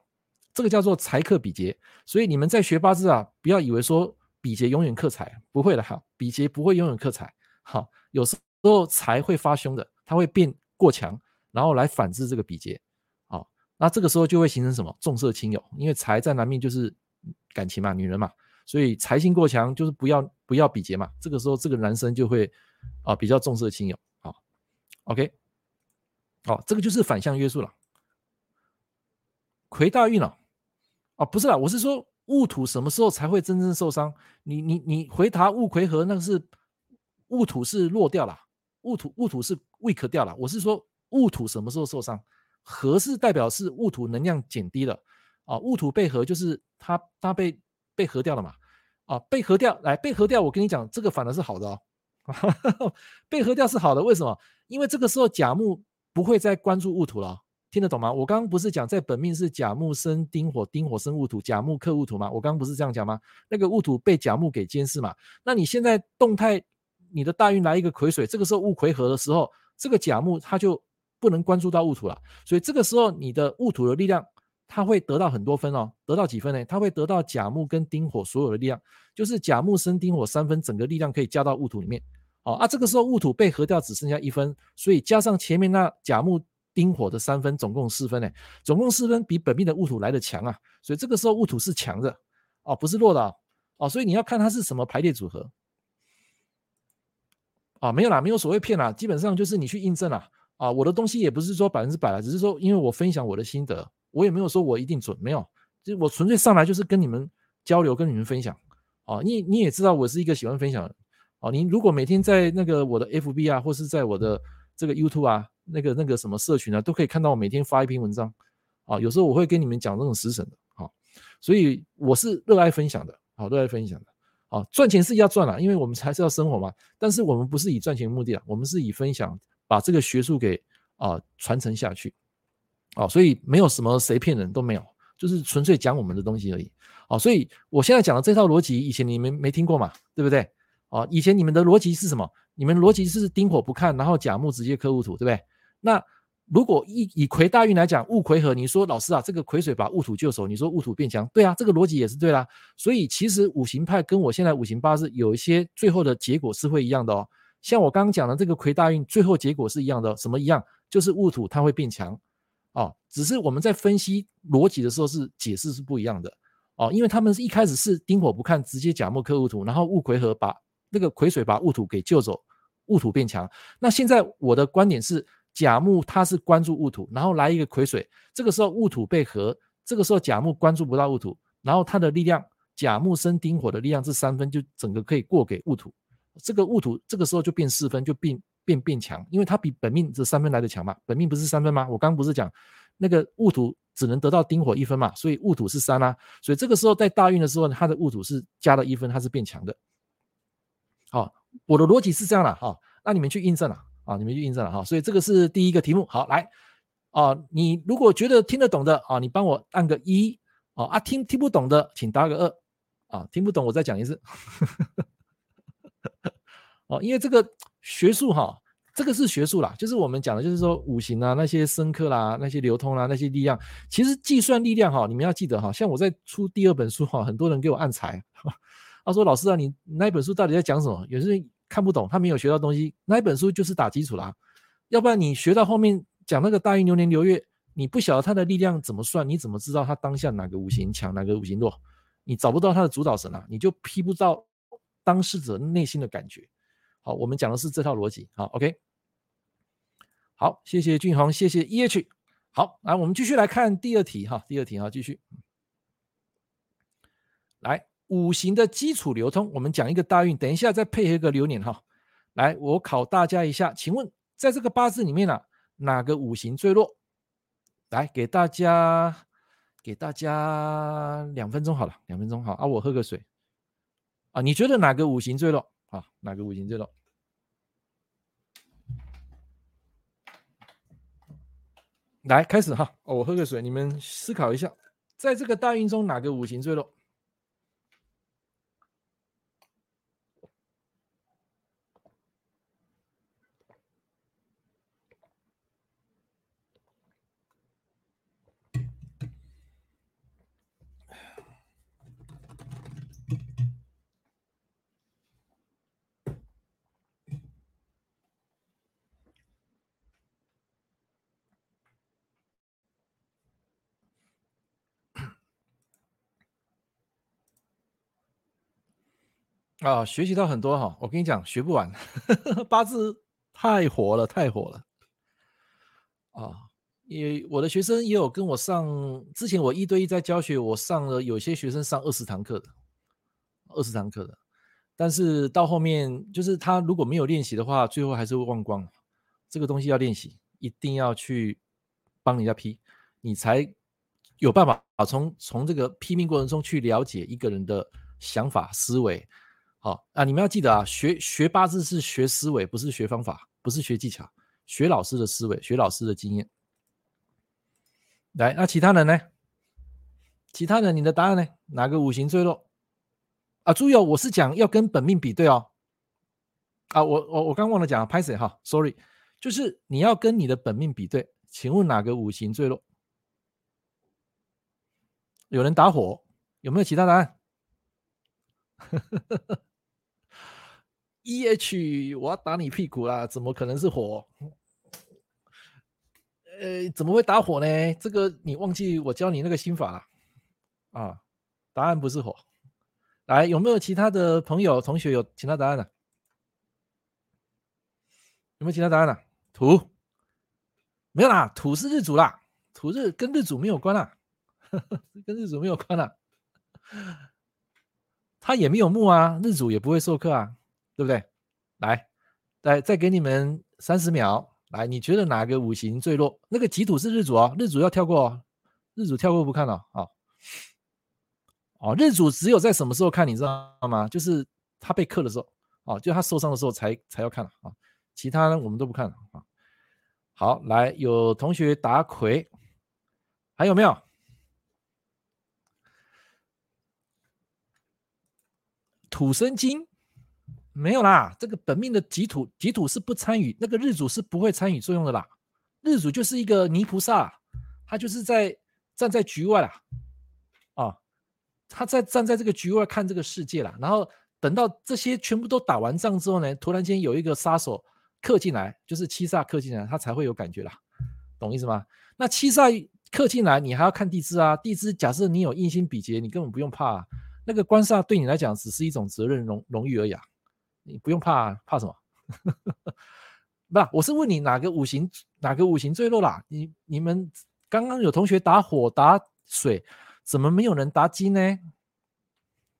A: 这个叫做财克比劫，所以你们在学八字啊，不要以为说比劫永远克财，不会的哈，比劫不会永远克财。好，有时候财会发凶的，它会变过强，然后来反制这个比劫。好，那这个时候就会形成什么重色轻友，因为财在男命就是感情嘛，女人嘛，所以财性过强就是不要不要比劫嘛。这个时候这个男生就会啊比较重色轻友。啊，OK。哦，这个就是反向约束了。魁大运了，啊，不是啦，我是说戊土什么时候才会真正受伤？你你你回答戊魁合，那个是戊土是落掉了，戊土戊土是 weak 掉了。我是说戊土什么时候受伤？合是代表是戊土能量减低了啊，戊土被合就是它它被被合掉了嘛啊，被合掉来被合掉，我跟你讲，这个反而是好的哦，被合掉是好的，为什么？因为这个时候甲木。不会再关注戊土了，听得懂吗？我刚刚不是讲在本命是甲木生丁火，丁火生戊土，甲木克戊土吗？我刚刚不是这样讲吗？那个戊土被甲木给监视嘛？那你现在动态，你的大运来一个癸水，这个时候戊癸合的时候，这个甲木它就不能关注到戊土了，所以这个时候你的戊土的力量，它会得到很多分哦，得到几分呢？它会得到甲木跟丁火所有的力量，就是甲木生丁火三分，整个力量可以加到戊土里面。哦啊，这个时候戊土被合掉，只剩下一分，所以加上前面那甲木丁火的三分，总共四分呢，总共四分比本命的戊土来的强啊，所以这个时候戊土是强的，哦，不是弱的哦，所以你要看它是什么排列组合，啊，没有啦，没有所谓骗啦，基本上就是你去印证啦，啊，我的东西也不是说百分之百啦，只是说因为我分享我的心得，我也没有说我一定准，没有，就我纯粹上来就是跟你们交流，跟你们分享，啊，你你也知道我是一个喜欢分享的。哦，你如果每天在那个我的 FB 啊，或是在我的这个 YouTube 啊，那个那个什么社群啊，都可以看到我每天发一篇文章。啊，有时候我会跟你们讲这种时辰的。好，所以我是热爱分享的，好，热爱分享的，啊，赚钱是要赚了，因为我们还是要生活嘛。但是我们不是以赚钱目的啊，我们是以分享，把这个学术给啊传承下去，哦，所以没有什么谁骗人都没有，就是纯粹讲我们的东西而已，哦，所以我现在讲的这套逻辑，以前你们没听过嘛，对不对？哦，以前你们的逻辑是什么？你们逻辑是丁火不看，然后甲木直接克戊土，对不对？那如果以以癸大运来讲，戊癸合，你说老师啊，这个癸水把戊土就手，你说戊土变强，对啊，这个逻辑也是对啦。所以其实五行派跟我现在五行八字有一些最后的结果是会一样的哦。像我刚刚讲的这个癸大运，最后结果是一样的，什么一样？就是戊土它会变强哦。只是我们在分析逻辑的时候是解释是不一样的哦，因为他们一开始是丁火不看，直接甲木克戊土，然后戊癸合把那个癸水把戊土给救走，戊土变强。那现在我的观点是。甲木它是关注戊土，然后来一个癸水，这个时候戊土被合，这个时候甲木关注不到戊土，然后它的力量，甲木生丁火的力量是三分，就整个可以过给戊土，这个戊土这个时候就变四分，就变变变强，因为它比本命这三分来的强嘛，本命不是三分吗？我刚刚不是讲那个戊土只能得到丁火一分嘛，所以戊土是三啊，所以这个时候在大运的时候，它的戊土是加了一分，它是变强的。好，我的逻辑是这样的哈，那你们去印证了。啊，你们去印证了哈，所以这个是第一个题目。好，来，啊，你如果觉得听得懂的啊，你帮我按个一，啊啊，听听不懂的，请打个二，啊，听不懂我再讲一次。哦，因为这个学术哈，这个是学术啦，就是我们讲的，就是说五行啊，那些生克啦，那些流通啦，那些力量，其实计算力量哈，你们要记得哈，像我在出第二本书哈，很多人给我按财，他说老师啊，你那一本书到底在讲什么？有些人。看不懂，他没有学到东西。那一本书就是打基础啦，要不然你学到后面讲那个大运流年流月，你不晓得它的力量怎么算，你怎么知道它当下哪个五行强，哪个五行弱？你找不到它的主导神啊，你就批不到当事者内心的感觉。好，我们讲的是这套逻辑。好，OK。好，谢谢俊宏，谢谢 EH。好，来我们继续来看第二题哈，第二题哈，继续来。五行的基础流通，我们讲一个大运，等一下再配合一个流年哈。来，我考大家一下，请问在这个八字里面啊，哪个五行最弱？来，给大家给大家两分钟好了，两分钟好啊，我喝个水啊。你觉得哪个五行最弱啊？哪个五行最弱？来，开始哈。哦，我喝个水，你们思考一下，在这个大运中哪个五行最弱？啊，学习到很多哈！我跟你讲，学不完，八字太火了，太火了啊！因为我的学生也有跟我上，之前我一对一在教学，我上了有些学生上二十堂课的，二十堂课的，但是到后面就是他如果没有练习的话，最后还是会忘光。这个东西要练习，一定要去帮人家批，你才有办法从从这个批命过程中去了解一个人的想法思维。好啊，你们要记得啊，学学八字是学思维，不是学方法，不是学技巧，学老师的思维，学老师的经验。来，那其他人呢？其他人，你的答案呢？哪个五行最弱？啊，注意哦，我是讲要跟本命比对哦。啊，我我我刚忘了讲，拍谁哈？Sorry，就是你要跟你的本命比对，请问哪个五行最弱？有人打火，有没有其他答案？E H，我要打你屁股啦！怎么可能是火？呃，怎么会打火呢？这个你忘记我教你那个心法了啊？答案不是火。来，有没有其他的朋友、同学有其他答案的？有没有其他答案的？土？没有啦，土是日主啦，土日跟日主没有关啦，跟日主没有关啦。他也没有木啊，日主也不会授课啊。对不对？来，来，再给你们三十秒。来，你觉得哪个五行最弱？那个己土是日主哦，日主要跳过哦，日主跳过不看了。啊，哦，日主只有在什么时候看，你知道吗？就是他被克的时候，哦，就他受伤的时候才才要看啊，其他呢我们都不看了啊。好，来有同学答癸，还有没有？土生金没有啦，这个本命的己土，己土是不参与，那个日主是不会参与作用的啦。日主就是一个泥菩萨，他就是在站在局外啦，啊，他在站在这个局外看这个世界啦。然后等到这些全部都打完仗之后呢，突然间有一个杀手克进来，就是七煞克进来，他才会有感觉啦，懂意思吗？那七煞克进来，你还要看地支啊，地支假设你有印星比劫，你根本不用怕啊。那个官煞对你来讲只是一种责任荣荣誉而已啊，你不用怕，怕什么？不，我是问你哪个五行哪个五行最弱啦？你你们刚刚有同学打火打水，怎么没有人答金呢？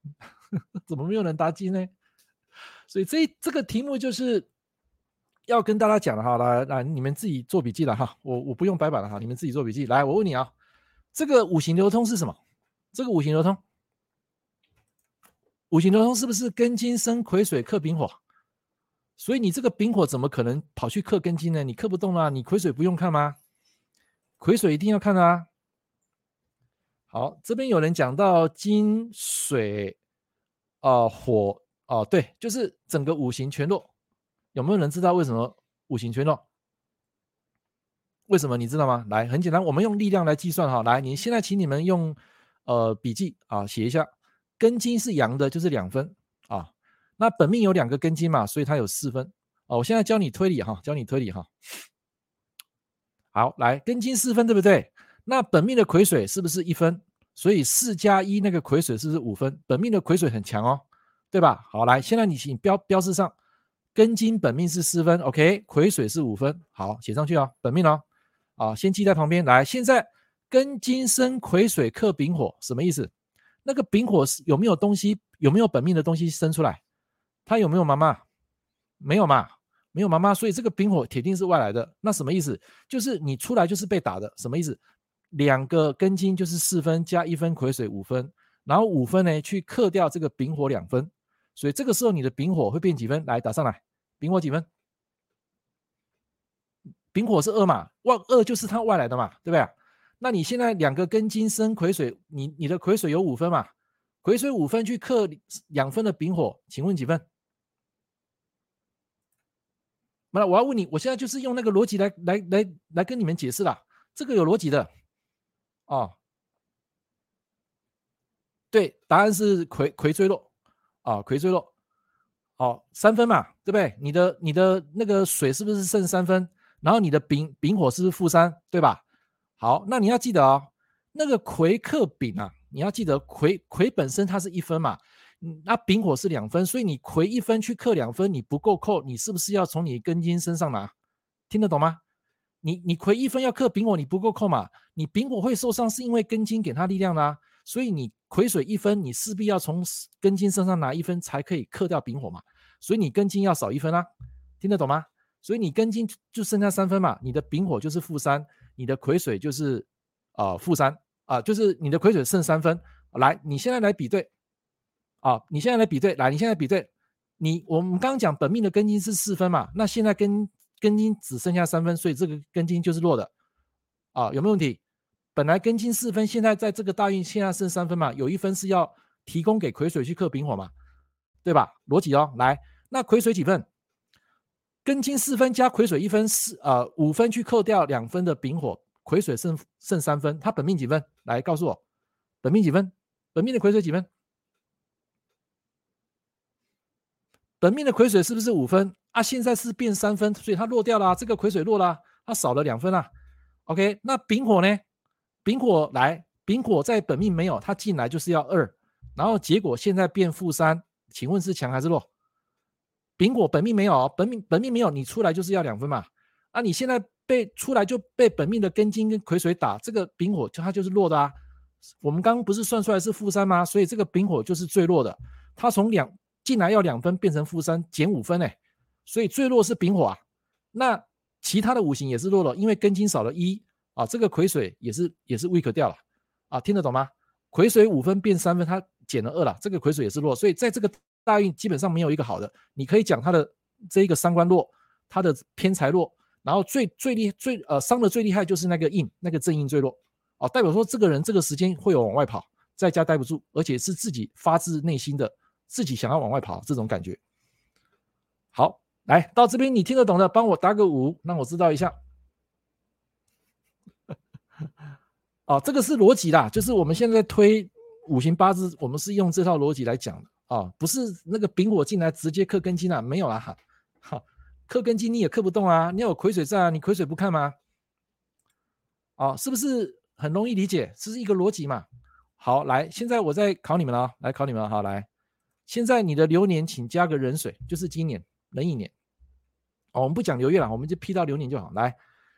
A: 怎么没有人答金呢？所以这这个题目就是要跟大家讲的哈，来来，你们自己做笔记了哈，我我不用白板了哈，你们自己做笔记。来，我问你啊，这个五行流通是什么？这个五行流通。五行流通是不是庚金生癸水克丙火？所以你这个丙火怎么可能跑去克庚金呢？你克不动啊，你癸水不用看吗？癸水一定要看啊。好，这边有人讲到金水啊、火哦、对，就是整个五行全弱。有没有人知道为什么五行全弱？为什么你知道吗？来，很简单，我们用力量来计算哈。来，你现在请你们用呃笔记啊写一下。庚金是阳的，就是两分啊。那本命有两个庚金嘛，所以它有四分哦。我现在教你推理哈，教你推理哈。好，来，庚金四分对不对？那本命的癸水是不是一分？所以四加一那个癸水是不是五分？本命的癸水很强哦，对吧？好，来，现在你请标标示上，庚金本命是四分，OK，癸水是五分，好，写上去哦，本命哦，啊，先记在旁边。来，现在庚金生癸水克丙火，什么意思？那个丙火是有没有东西？有没有本命的东西生出来？他有没有妈妈？没有嘛？没有妈妈，所以这个丙火铁定是外来的。那什么意思？就是你出来就是被打的。什么意思？两个根金就是四分加一分癸水五分，然后五分呢去克掉这个丙火两分，所以这个时候你的丙火会变几分？来打上来，丙火几分？丙火是二嘛？外二就是它外来的嘛，对不对？那你现在两个庚金生癸水，你你的癸水有五分嘛？癸水五分去克两分的丙火，请问几分？那我要问你，我现在就是用那个逻辑来来来来跟你们解释啦，这个有逻辑的哦。对，答案是癸癸最弱啊，癸最弱。哦，三分嘛，对不对？你的你的那个水是不是剩三分？然后你的丙丙火是不是负三，对吧？好，那你要记得哦，那个癸克丙啊，你要记得癸癸本身它是一分嘛，那丙火是两分，所以你癸一分去克两分，你不够扣，你是不是要从你根金身上拿？听得懂吗？你你癸一分要克丙火，你不够扣嘛？你丙火会受伤是因为根金给他力量啦、啊，所以你癸水一分，你势必要从根金身上拿一分才可以克掉丙火嘛，所以你根金要少一分啊，听得懂吗？所以你根金就剩下三分嘛，你的丙火就是负三。你的癸水就是啊负三啊，就是你的癸水剩三分。来，你现在来比对啊，你现在来比对，来，你现在比对，你我们刚刚讲本命的庚金是四分嘛，那现在根根金只剩下三分，所以这个庚金就是弱的啊，有没有问题？本来庚金四分，现在在这个大运现在剩三分嘛，有一分是要提供给癸水去克丙火嘛，对吧？逻辑哦，来，那癸水几分？庚金四分加癸水一分，四呃五分去扣掉两分的丙火，癸水剩剩三分，他本命几分？来告诉我，本命几分？本命的癸水几分？本命的癸水是不是五分啊？现在是变三分，所以它落掉了，这个癸水落了，它少了两分啊。OK，那丙火呢？丙火来，丙火在本命没有，它进来就是要二，然后结果现在变负三，请问是强还是弱？丙火本命没有，本命本命没有，你出来就是要两分嘛。啊，你现在被出来就被本命的庚金跟癸水打，这个丙火就它就是弱的啊。我们刚刚不是算出来是负三吗？所以这个丙火就是最弱的，它从两进来要两分变成负三，减五分哎，所以最弱是丙火啊。那其他的五行也是弱了，因为庚金少了一啊，这个癸水也是也是 weak 掉了啊，听得懂吗？癸水五分变三分，它减了二了，这个癸水也是弱，所以在这个大运基本上没有一个好的。你可以讲他的这一个三官弱，他的偏财弱，然后最最厉最呃伤的最厉害就是那个印，那个正印最弱哦，代表说这个人这个时间会有往外跑，在家待不住，而且是自己发自内心的自己想要往外跑这种感觉。好，来到这边你听得懂的，帮我打个五，让我知道一下。哦，这个是逻辑啦，就是我们现在推五行八字，我们是用这套逻辑来讲的、哦，不是那个丙火进来直接克庚金啊，没有啊，哈，好，克庚金你也克不动啊，你要有癸水在啊，你癸水不看吗？哦，是不是很容易理解？这是一个逻辑嘛。好，来，现在我再考你们了，来考你们了，好，来，现在你的流年请加个壬水，就是今年壬寅年。哦，我们不讲流月了，我们就批到流年就好。来，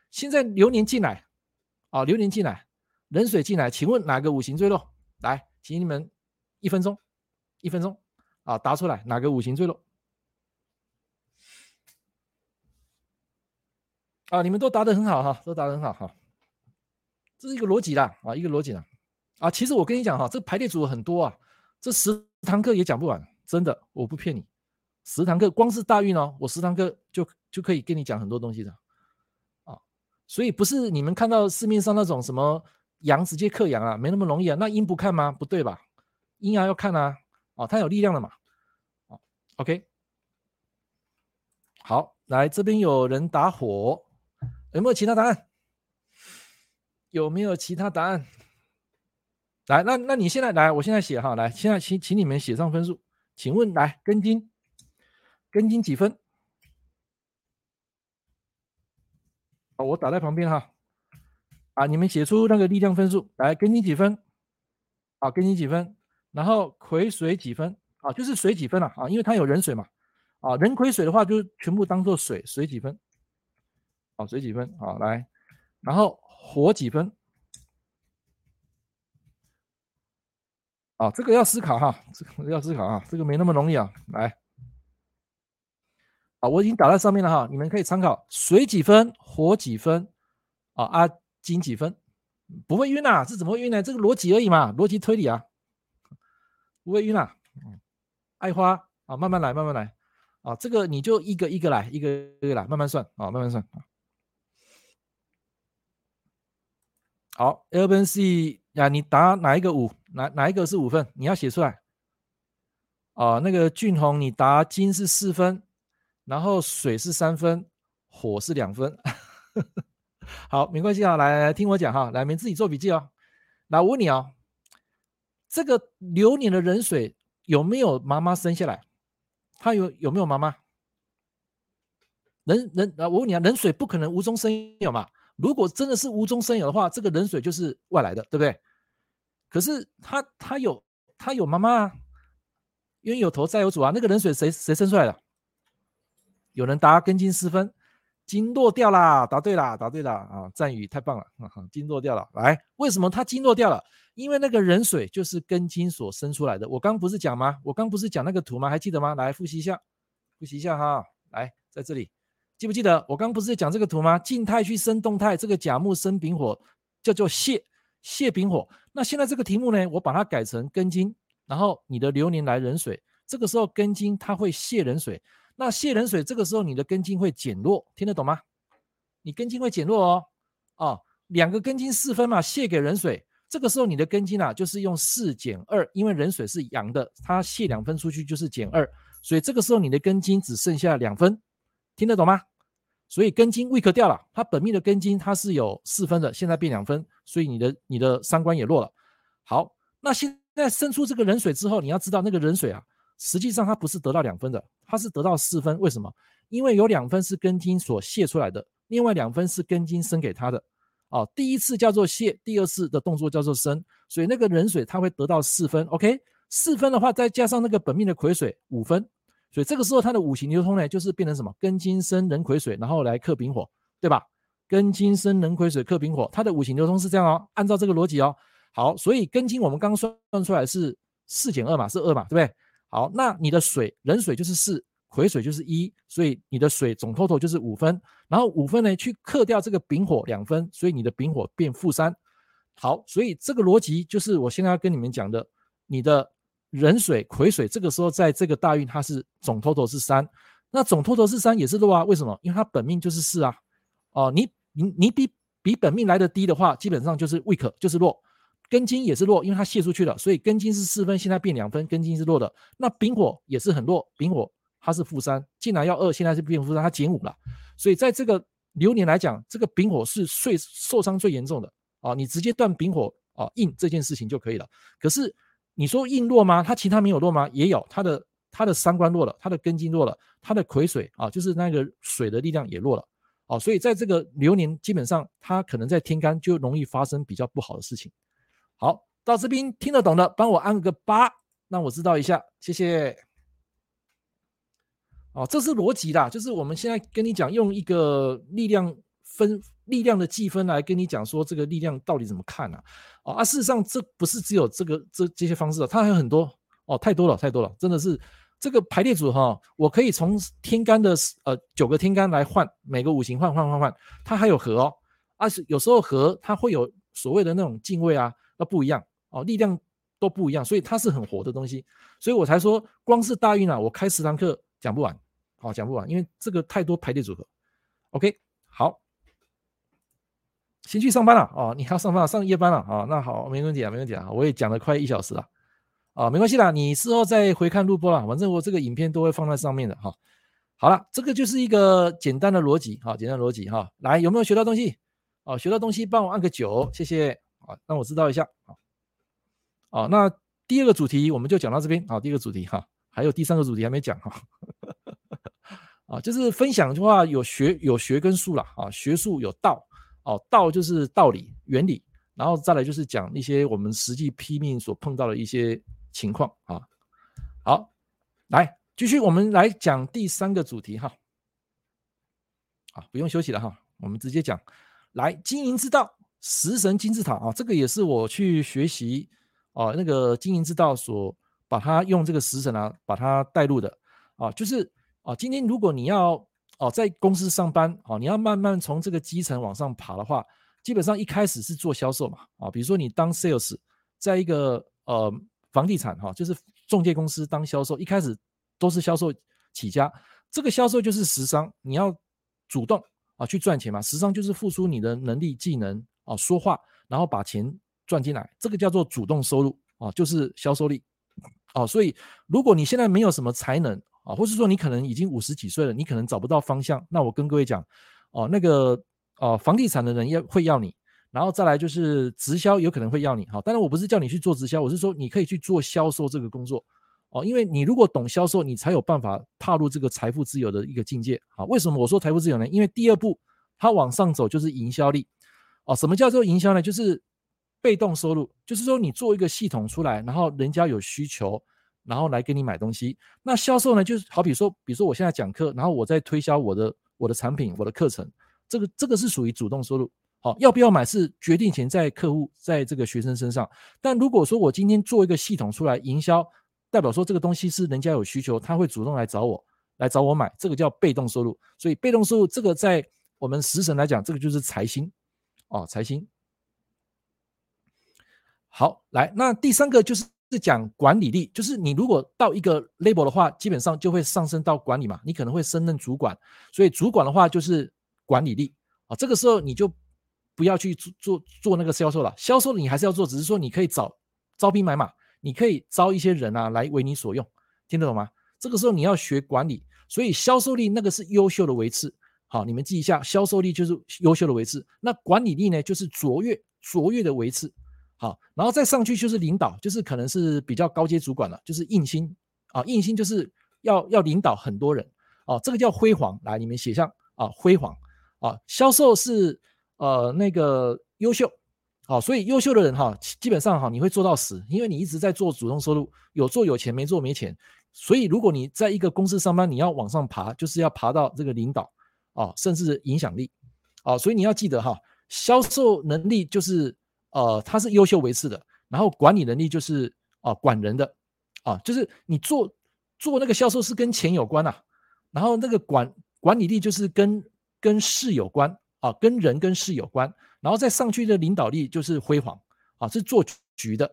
A: 现在流年进来，啊、哦，流年进来。壬水进来，请问哪个五行最弱？来，请你们一分钟，一分钟啊，答出来哪个五行最弱？啊，你们都答得很好哈，都答得很好哈，这是一个逻辑啦啊，一个逻辑啦啊。其实我跟你讲哈，这排列组合很多啊，这十堂课也讲不完，真的，我不骗你，十堂课光是大运哦，我十堂课就就可以跟你讲很多东西的啊。所以不是你们看到市面上那种什么。阳直接克阳啊，没那么容易啊。那阴不看吗？不对吧？阴阳要看啊。哦，它有力量的嘛。哦，OK。好，来这边有人打火，有没有其他答案？有没有其他答案？来，那那你现在来，我现在写哈，来，现在请请你们写上分数。请问，来根金，根金几分？好，我打在旁边哈。啊，你们写出那个力量分数来，根金几分？啊，根金几分？然后癸水几分？啊，就是水几分了啊，因为它有壬水嘛。啊，壬癸水的话就全部当做水，水几分？啊，水几分？好，来，然后火几分？啊，这个要思考哈，这个要思考啊，这个没那么容易啊。来，啊，我已经打在上面了哈，你们可以参考，水几分？火几分？啊啊。金几分？不会晕啊？这怎么会晕呢？这个逻辑而已嘛，逻辑推理啊，不会晕啊。爱花啊，慢慢来，慢慢来啊。这个你就一个一个来，一个一个来，慢慢算啊，慢慢算。好，L、B、C 呀，你答哪一个五？哪哪一个是五分？你要写出来。啊，那个俊宏，你答金是四分，然后水是三分，火是两分。好，没关系啊，来来来，听我讲哈，来，你们自己做笔记哦。来，我问你哦，这个流年的壬水有没有妈妈生下来？他有有没有妈妈？人人啊，我问你啊，壬水不可能无中生有嘛？如果真的是无中生有的话，这个壬水就是外来的，对不对？可是他他有他有妈妈啊，冤有头债有主啊，那个壬水谁谁生出来的？有人答根金四分。金落掉了，答对了，答对了啊！赞宇太棒了，金落掉了。来，为什么他金落掉了？因为那个壬水就是庚金所生出来的。我刚不是讲吗？我刚不是讲那个图吗？还记得吗？来复习一下，复习一下哈。来，在这里记不记得？我刚不是讲这个图吗？静态去生动态，这个甲木生丙火，叫做泄泄丙火。那现在这个题目呢，我把它改成庚金，然后你的流年来壬水，这个时候庚金它会泄壬水。那泄壬水，这个时候你的庚金会减弱，听得懂吗？你庚金会减弱哦，哦，两个庚金四分嘛，泄给壬水，这个时候你的庚金啊，就是用四减二，因为壬水是阳的，它泄两分出去就是减二，所以这个时候你的庚金只剩下两分，听得懂吗？所以庚金 weak 掉了，它本命的庚金它是有四分的，现在变两分，所以你的你的三官也弱了。好，那现在生出这个壬水之后，你要知道那个壬水啊。实际上它不是得到两分的，它是得到四分。为什么？因为有两分是庚金所泄出来的，另外两分是庚金生给它的。哦，第一次叫做泄，第二次的动作叫做生，所以那个壬水它会得到四分。OK，四分的话再加上那个本命的癸水五分，所以这个时候它的五行流通呢，就是变成什么？庚金生壬癸水，然后来克丙火，对吧？庚金生壬癸水克丙火，它的五行流通是这样哦，按照这个逻辑哦。好，所以庚金我们刚刚算算出来是四减二嘛，是二嘛，对不对？好，那你的水壬水就是四，癸水就是一，所以你的水总 total 就是五分，然后五分呢去克掉这个丙火两分，所以你的丙火变负三，好，所以这个逻辑就是我现在要跟你们讲的，你的壬水癸水这个时候在这个大运它是总 total 是三，那总 total 是三也是弱啊，为什么？因为它本命就是四啊，哦，你你你比比本命来的低的话，基本上就是 weak 就是弱，根金也是弱，因为它泄出去了，所以根金是四分，现在变两分，根金是弱的。那丙火也是很弱，丙火它是负三，进来要二，现在是变负三，它减五了，所以在这个流年来讲，这个丙火是最受伤最严重的。啊，你直接断丙火啊，印这件事情就可以了。可是你说印弱吗？它其他没有弱吗？也有，它的它的三官弱了，它的根基弱了，它的癸水啊，就是那个水的力量也弱了。哦，所以在这个流年，基本上它可能在天干就容易发生比较不好的事情。好，到这边听得懂的，帮我按个八，让我知道一下，谢谢。哦，这是逻辑啦，就是我们现在跟你讲，用一个力量分。力量的计分来跟你讲说这个力量到底怎么看啊？啊，事实上这不是只有这个这这些方式，它还有很多哦，太多了太多了，真的是这个排列组哈，我可以从天干的呃九个天干来换每个五行换换换换，它还有合哦，啊是有时候合它会有所谓的那种进位啊，那不一样哦，力量都不一样，所以它是很活的东西，所以我才说光是大运啊，我开十堂课讲不完，好讲不完，因为这个太多排列组合，OK 好。先去上班了哦，你还要上班了，上夜班了啊？那好，没问题啊，没问题啊，我也讲了快一小时了啊，没关系啦，你事后再回看录播了，反正我这个影片都会放在上面的哈。好了，这个就是一个简单的逻辑哈，简单逻辑哈。来，有没有学到东西？哦，学到东西帮我按个九，谢谢啊，让我知道一下啊。哦，那第二个主题我们就讲到这边啊，第二个主题哈，还有第三个主题还没讲哈。啊，就是分享的话有学有学跟术了啊，学术有道。哦，道就是道理、原理，然后再来就是讲一些我们实际批命所碰到的一些情况啊。好，来继续，我们来讲第三个主题哈。啊，不用休息了哈，我们直接讲。来，经营之道，食神金字塔啊，这个也是我去学习啊，那个经营之道所把它用这个食神啊，把它带入的啊，就是啊，今天如果你要。哦，在公司上班，哦，你要慢慢从这个基层往上爬的话，基本上一开始是做销售嘛，啊，比如说你当 sales，在一个呃房地产哈，就是中介公司当销售，一开始都是销售起家，这个销售就是时商，你要主动啊去赚钱嘛，时商就是付出你的能力、技能啊，说话，然后把钱赚进来，这个叫做主动收入啊，就是销售力，啊，所以如果你现在没有什么才能，啊，或是说你可能已经五十几岁了，你可能找不到方向。那我跟各位讲，哦，那个哦，房地产的人要会要你，然后再来就是直销有可能会要你。好，当然我不是叫你去做直销，我是说你可以去做销售这个工作。哦，因为你如果懂销售，你才有办法踏入这个财富自由的一个境界。好，为什么我说财富自由呢？因为第二步它往上走就是营销力。哦，什么叫做营销呢？就是被动收入，就是说你做一个系统出来，然后人家有需求。然后来给你买东西，那销售呢，就是好比说，比如说我现在讲课，然后我在推销我的我的产品、我的课程，这个这个是属于主动收入。好，要不要买是决定权在客户在这个学生身上。但如果说我今天做一个系统出来营销，代表说这个东西是人家有需求，他会主动来找我来找我买，这个叫被动收入。所以被动收入这个在我们食神来讲，这个就是财星哦，财星。好，来，那第三个就是。是讲管理力，就是你如果到一个 label 的话，基本上就会上升到管理嘛，你可能会升任主管，所以主管的话就是管理力啊。这个时候你就不要去做做做那个销售了，销售你还是要做，只是说你可以找招兵买马，你可以招一些人啊来为你所用，听得懂吗？这个时候你要学管理，所以销售力那个是优秀的维次，好，你们记一下，销售力就是优秀的维次，那管理力呢就是卓越卓越的维次。好，然后再上去就是领导，就是可能是比较高阶主管了，就是硬心啊，硬心就是要要领导很多人啊，这个叫辉煌。来，你们写上啊，辉煌啊。销售是呃那个优秀，好，所以优秀的人哈，基本上哈你会做到死，因为你一直在做主动收入，有做有钱，没做没钱。所以如果你在一个公司上班，你要往上爬，就是要爬到这个领导啊，甚至影响力啊。所以你要记得哈，销售能力就是。呃，他是优秀为次的，然后管理能力就是啊、管人的啊，就是你做做那个销售是跟钱有关啊，然后那个管管理力就是跟跟事有关啊，跟人跟事有关，然后再上去的领导力就是辉煌啊，是做局的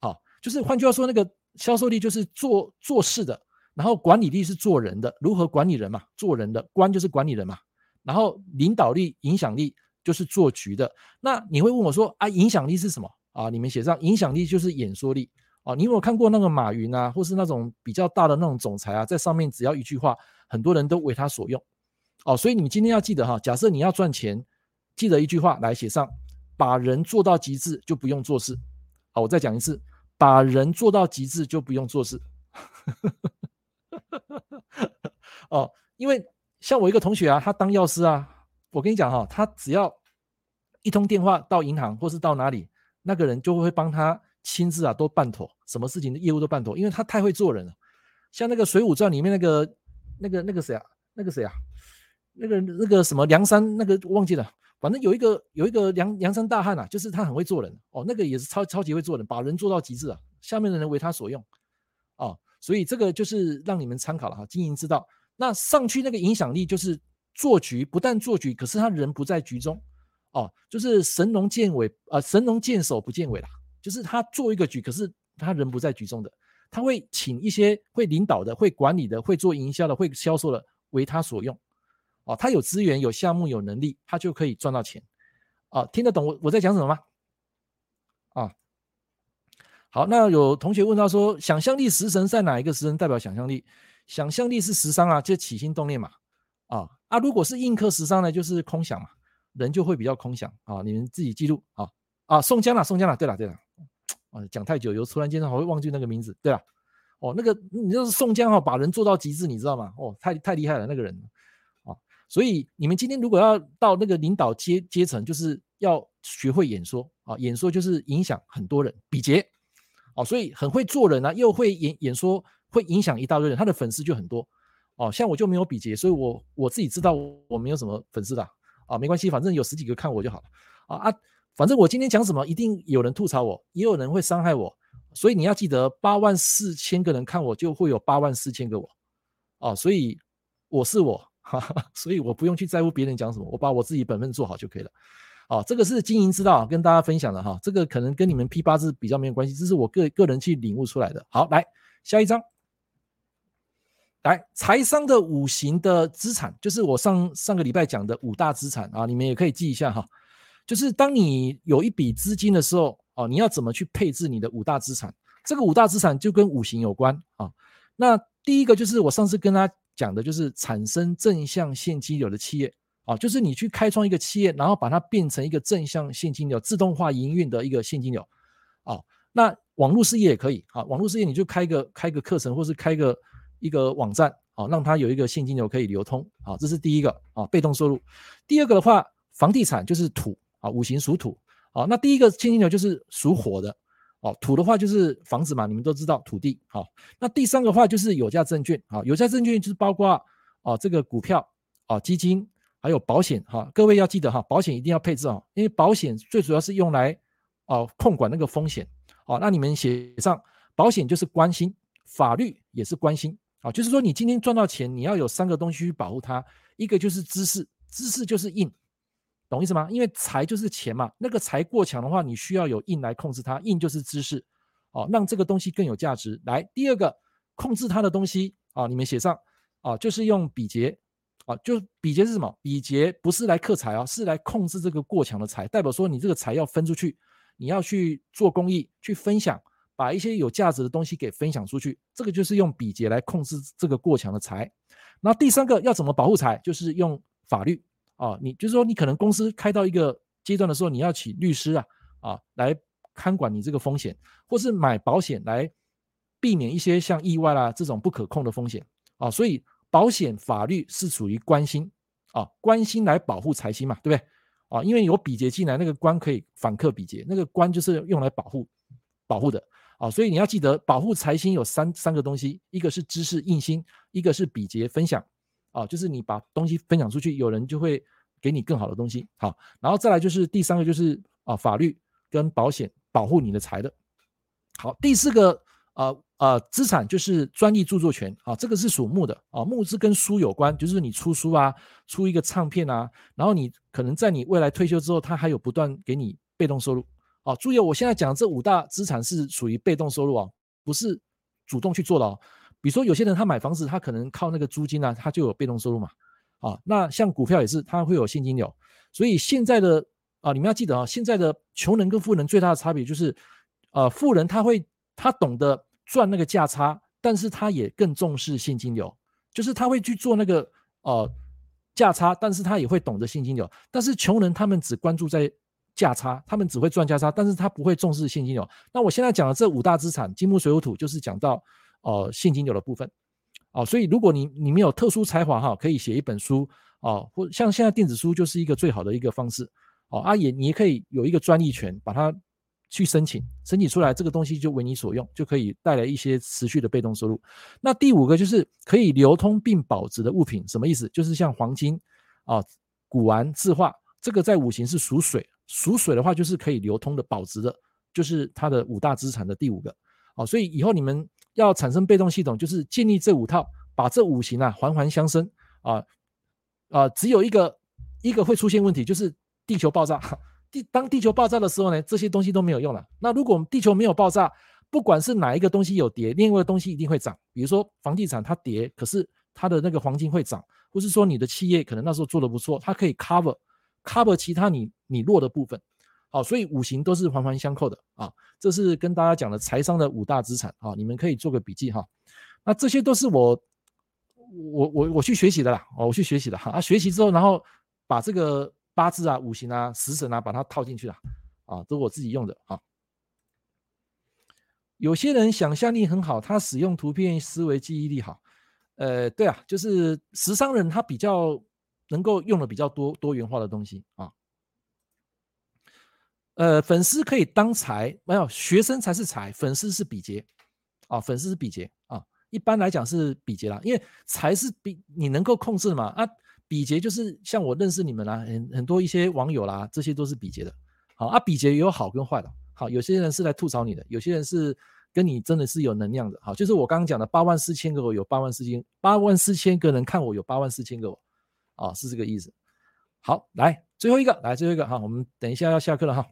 A: 啊，就是换句话说，那个销售力就是做做事的，然后管理力是做人的，如何管理人嘛，做人的官就是管理人嘛，然后领导力、影响力就是做局的。那你会问我说啊，影响力是什么啊？你们写上，影响力就是演说力啊。你有没有看过那个马云啊，或是那种比较大的那种总裁啊，在上面只要一句话，很多人都为他所用哦。所以你们今天要记得哈，假设你要赚钱，记得一句话来写上。把人做到极致，就不用做事。好，我再讲一次，把人做到极致，就不用做事。哦，因为像我一个同学啊，他当药师啊，我跟你讲哈，他只要一通电话到银行或是到哪里，那个人就会帮他亲自啊都办妥，什么事情的业务都办妥，因为他太会做人了。像那个《水浒传》里面那个那个那个谁啊，那个谁啊，那个那个什么梁山，那个忘记了。反正有一个有一个梁梁山大汉啊，就是他很会做人哦，那个也是超超级会做人，把人做到极致啊，下面的人为他所用啊，所以这个就是让你们参考了哈，经营之道。那上去那个影响力就是做局，不但做局，可是他人不在局中哦，就是神龙见尾啊，神龙见首不见尾啦，就是他做一个局，可是他人不在局中的，他会请一些会领导的、会管理的、会做营销的、会销售的为他所用。哦，他有资源、有项目、有能力，他就可以赚到钱。哦，听得懂我我在讲什么吗？啊，好，那有同学问到说，想象力食神在哪一个时辰代表想象力？想象力是食伤啊，就起心动念嘛。啊啊，如果是印克食伤呢，就是空想嘛，人就会比较空想啊。你们自己记录啊啊，宋江了，宋江了，对了对了，啊，讲太久，有突然间还会忘记那个名字，对吧？哦，那个你就是宋江哈，把人做到极致，你知道吗？哦，太太厉害了那个人。啊所以你们今天如果要到那个领导阶阶层，就是要学会演说啊，演说就是影响很多人，比劫哦，所以很会做人啊，又会演演说，会影响一大堆人，他的粉丝就很多哦。像我就没有比劫，所以我我自己知道我没有什么粉丝的，啊没关系，反正有十几个看我就好了啊啊，反正我今天讲什么，一定有人吐槽我，也有人会伤害我，所以你要记得，八万四千个人看我，就会有八万四千个我哦，所以我是我。哈哈，所以我不用去在乎别人讲什么，我把我自己本分做好就可以了。哦，这个是经营之道，跟大家分享的哈。这个可能跟你们 P 八字比较没有关系，这是我个个人去领悟出来的。好，来下一张，来财商的五行的资产，就是我上上个礼拜讲的五大资产啊，你们也可以记一下哈。就是当你有一笔资金的时候，哦，你要怎么去配置你的五大资产？这个五大资产就跟五行有关啊。那第一个就是我上次跟他讲的就是产生正向现金流的企业啊，就是你去开创一个企业，然后把它变成一个正向现金流、自动化营运的一个现金流啊。那网络事业也可以啊，网络事业你就开个开个课程，或是开个一个网站啊，让它有一个现金流可以流通啊。这是第一个啊，被动收入。第二个的话，房地产就是土啊，五行属土啊。那第一个现金流就是属火的。哦，土的话就是房子嘛，你们都知道土地。好，那第三个话就是有价证券。啊，有价证券就是包括啊这个股票、啊基金，还有保险。哈，各位要记得哈，保险一定要配置哦，因为保险最主要是用来哦控管那个风险。哦，那你们写上保险就是关心，法律也是关心。啊，就是说你今天赚到钱，你要有三个东西去保护它，一个就是知识，知识就是印。懂意思吗？因为财就是钱嘛，那个财过强的话，你需要有印来控制它，印就是知识，哦，让这个东西更有价值。来，第二个控制它的东西啊，你们写上啊，就是用比劫啊，就比劫是什么？比劫不是来克财啊，是来控制这个过强的财，代表说你这个财要分出去，你要去做公益，去分享，把一些有价值的东西给分享出去，这个就是用比劫来控制这个过强的财。那第三个要怎么保护财？就是用法律。啊，你就是说，你可能公司开到一个阶段的时候，你要请律师啊，啊，来看管你这个风险，或是买保险来避免一些像意外啦这种不可控的风险啊。所以保险法律是属于关心啊，关心来保护财星嘛，对不对？啊，因为有比劫进来，那个官可以反克比劫，那个官就是用来保护保护的啊。所以你要记得，保护财星有三三个东西，一个是知识印星，一个是比劫分享。啊，就是你把东西分享出去，有人就会给你更好的东西。好，然后再来就是第三个，就是啊，法律跟保险保护你的财的。好，第四个呃呃资产就是专利著作权啊，这个是属木的啊，木是跟书有关，就是你出书啊，出一个唱片啊，然后你可能在你未来退休之后，它还有不断给你被动收入啊，注意，我现在讲这五大资产是属于被动收入啊，不是主动去做的哦。比如说有些人他买房子，他可能靠那个租金啊，他就有被动收入嘛。啊，那像股票也是，他会有现金流。所以现在的啊，你们要记得啊，现在的穷人跟富人最大的差别就是，呃，富人他会他懂得赚那个价差，但是他也更重视现金流，就是他会去做那个呃价差，但是他也会懂得现金流。但是穷人他们只关注在价差，他们只会赚价差，但是他不会重视现金流。那我现在讲的这五大资产，金木水火土，就是讲到呃现金流的部分。哦，所以如果你你没有特殊才华哈，可以写一本书哦，或像现在电子书就是一个最好的一个方式哦。啊也你也可以有一个专利权，把它去申请，申请出来这个东西就为你所用，就可以带来一些持续的被动收入。那第五个就是可以流通并保值的物品，什么意思？就是像黄金啊、古玩、字画，这个在五行是属水，属水的话就是可以流通的、保值的，就是它的五大资产的第五个。哦，所以以后你们。要产生被动系统，就是建立这五套，把这五行啊环环相生啊啊，只有一个一个会出现问题，就是地球爆炸。地当地球爆炸的时候呢，这些东西都没有用了。那如果我们地球没有爆炸，不管是哪一个东西有跌，另外一个东西一定会涨。比如说房地产它跌，可是它的那个黄金会涨，或是说你的企业可能那时候做的不错，它可以 cover cover 其他你你弱的部分。好，所以五行都是环环相扣的啊。这是跟大家讲的财商的五大资产啊，你们可以做个笔记哈。那这些都是我我我我去学习的啦，哦，我去学习的哈。啊，学习之后，然后把这个八字啊、五行啊、食神啊，把它套进去了啊，都我自己用的啊。有些人想象力很好，他使用图片思维记忆力好。呃，对啊，就是食伤人他比较能够用的比较多多元化的东西啊。呃，粉丝可以当财，没有学生才是财，粉丝是比劫，啊，粉丝是比劫啊，一般来讲是比劫啦，因为财是比你能够控制的嘛，啊，比劫就是像我认识你们啦，很很多一些网友啦，这些都是比劫的，好啊，比劫也有好跟坏的，好，有些人是来吐槽你的，有些人是跟你真的是有能量的，好，就是我刚刚讲的八万四千个我有八万四千八万四千个人看我有八万四千个我，啊，是这个意思，好，来最后一个，来最后一个哈，我们等一下要下课了哈。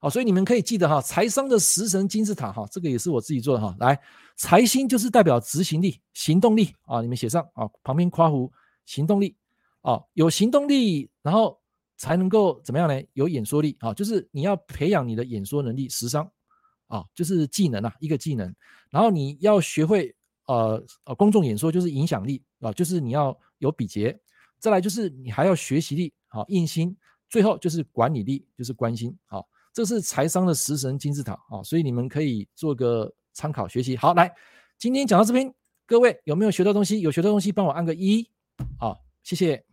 A: 好，所以你们可以记得哈，财商的食神金字塔哈，这个也是我自己做的哈。来，财星就是代表执行力、行动力啊，你们写上啊，旁边括弧行动力啊，有行动力，然后才能够怎么样呢？有演说力啊，就是你要培养你的演说能力，食商啊，就是技能啊，一个技能。然后你要学会呃呃公众演说，就是影响力啊，就是你要有比劫。再来就是你还要学习力啊，印心。最后就是管理力，就是关心啊。这是财商的食神金字塔啊，所以你们可以做个参考学习。好，来，今天讲到这边，各位有没有学到东西？有学到东西，帮我按个一，好，谢谢。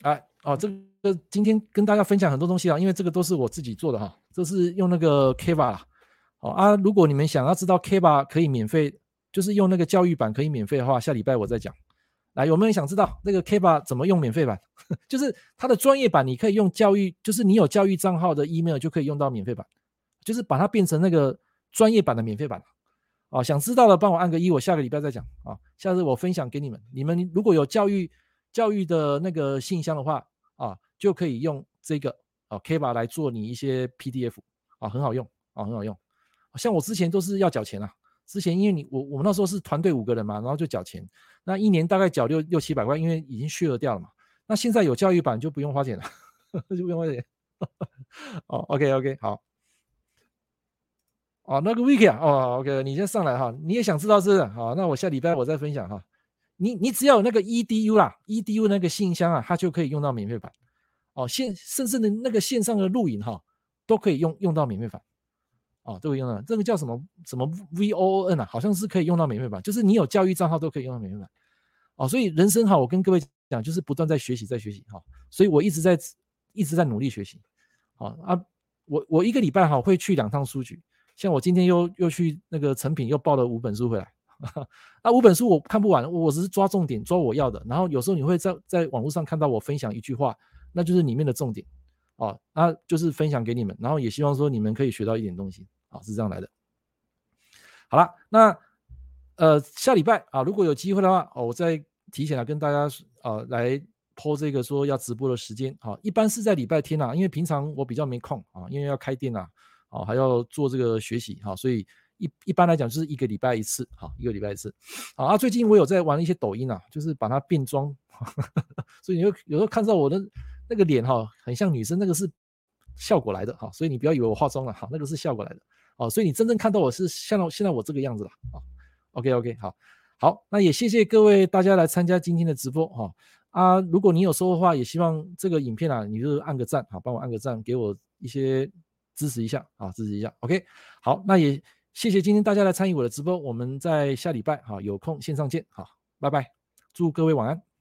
A: 哎，哦，这个今天跟大家分享很多东西啊，因为这个都是我自己做的哈，这是用那个 Kiva 啦哦啊，如果你们想要知道 Canva 可以免费，就是用那个教育版可以免费的话，下礼拜我再讲。来，有没有人想知道那个 Canva 怎么用免费版？就是它的专业版，你可以用教育，就是你有教育账号的 email 就可以用到免费版，就是把它变成那个专业版的免费版。啊，想知道的帮我按个一，我下个礼拜再讲啊。下次我分享给你们，你们如果有教育教育的那个信箱的话啊，就可以用这个啊 Canva 来做你一些 PDF 啊，很好用啊，很好用。像我之前都是要缴钱啊。之前因为你我我们那时候是团队五个人嘛，然后就缴钱，那一年大概缴六六七百块，因为已经削掉了嘛。那现在有教育版就不用花钱了，就不用花钱。哦，OK OK，好。哦，那个 Wiki 啊，哦，OK，你先上来哈，你也想知道是不是？好，那我下礼拜我再分享哈。你你只要有那个 EDU 啦，EDU 那个信箱啊，它就可以用到免费版。哦，线甚至的那个线上的录影哈，都可以用用到免费版。哦，都可以用到，这个叫什么什么 VOON 啊，好像是可以用到免费版，就是你有教育账号都可以用到免费版。哦，所以人生哈，我跟各位讲，就是不断在学习，在学习哈，所以我一直在一直在努力学习。好啊，我我一个礼拜哈会去两趟书局，像我今天又又去那个成品又抱了五本书回来，那五本书我看不完，我只是抓重点，抓我要的。然后有时候你会在在网络上看到我分享一句话，那就是里面的重点。哦，那就是分享给你们，然后也希望说你们可以学到一点东西，啊，是这样来的。好了，那呃下礼拜啊，如果有机会的话，哦，我再提前来跟大家呃来抛这个说要直播的时间啊，一般是在礼拜天啊，因为平常我比较没空啊，因为要开店啊，啊还要做这个学习哈，所以一一般来讲就是一个礼拜一次哈，一个礼拜一次。啊，最近我有在玩一些抖音啊，就是把它变装，所以你有有时候看到我的那个脸哈，很像女生，那个是效果来的哈，所以你不要以为我化妆了哈，那个是效果来的。哦，所以你真正看到我是像现在我这个样子了啊。OK OK，好，好，那也谢谢各位大家来参加今天的直播哈啊。如果你有收获的话，也希望这个影片啊，你就按个赞好，帮我按个赞，给我一些支持一下啊，支持一下。OK，好，那也谢谢今天大家来参与我的直播，我们在下礼拜哈有空线上见，好，拜拜，祝各位晚安。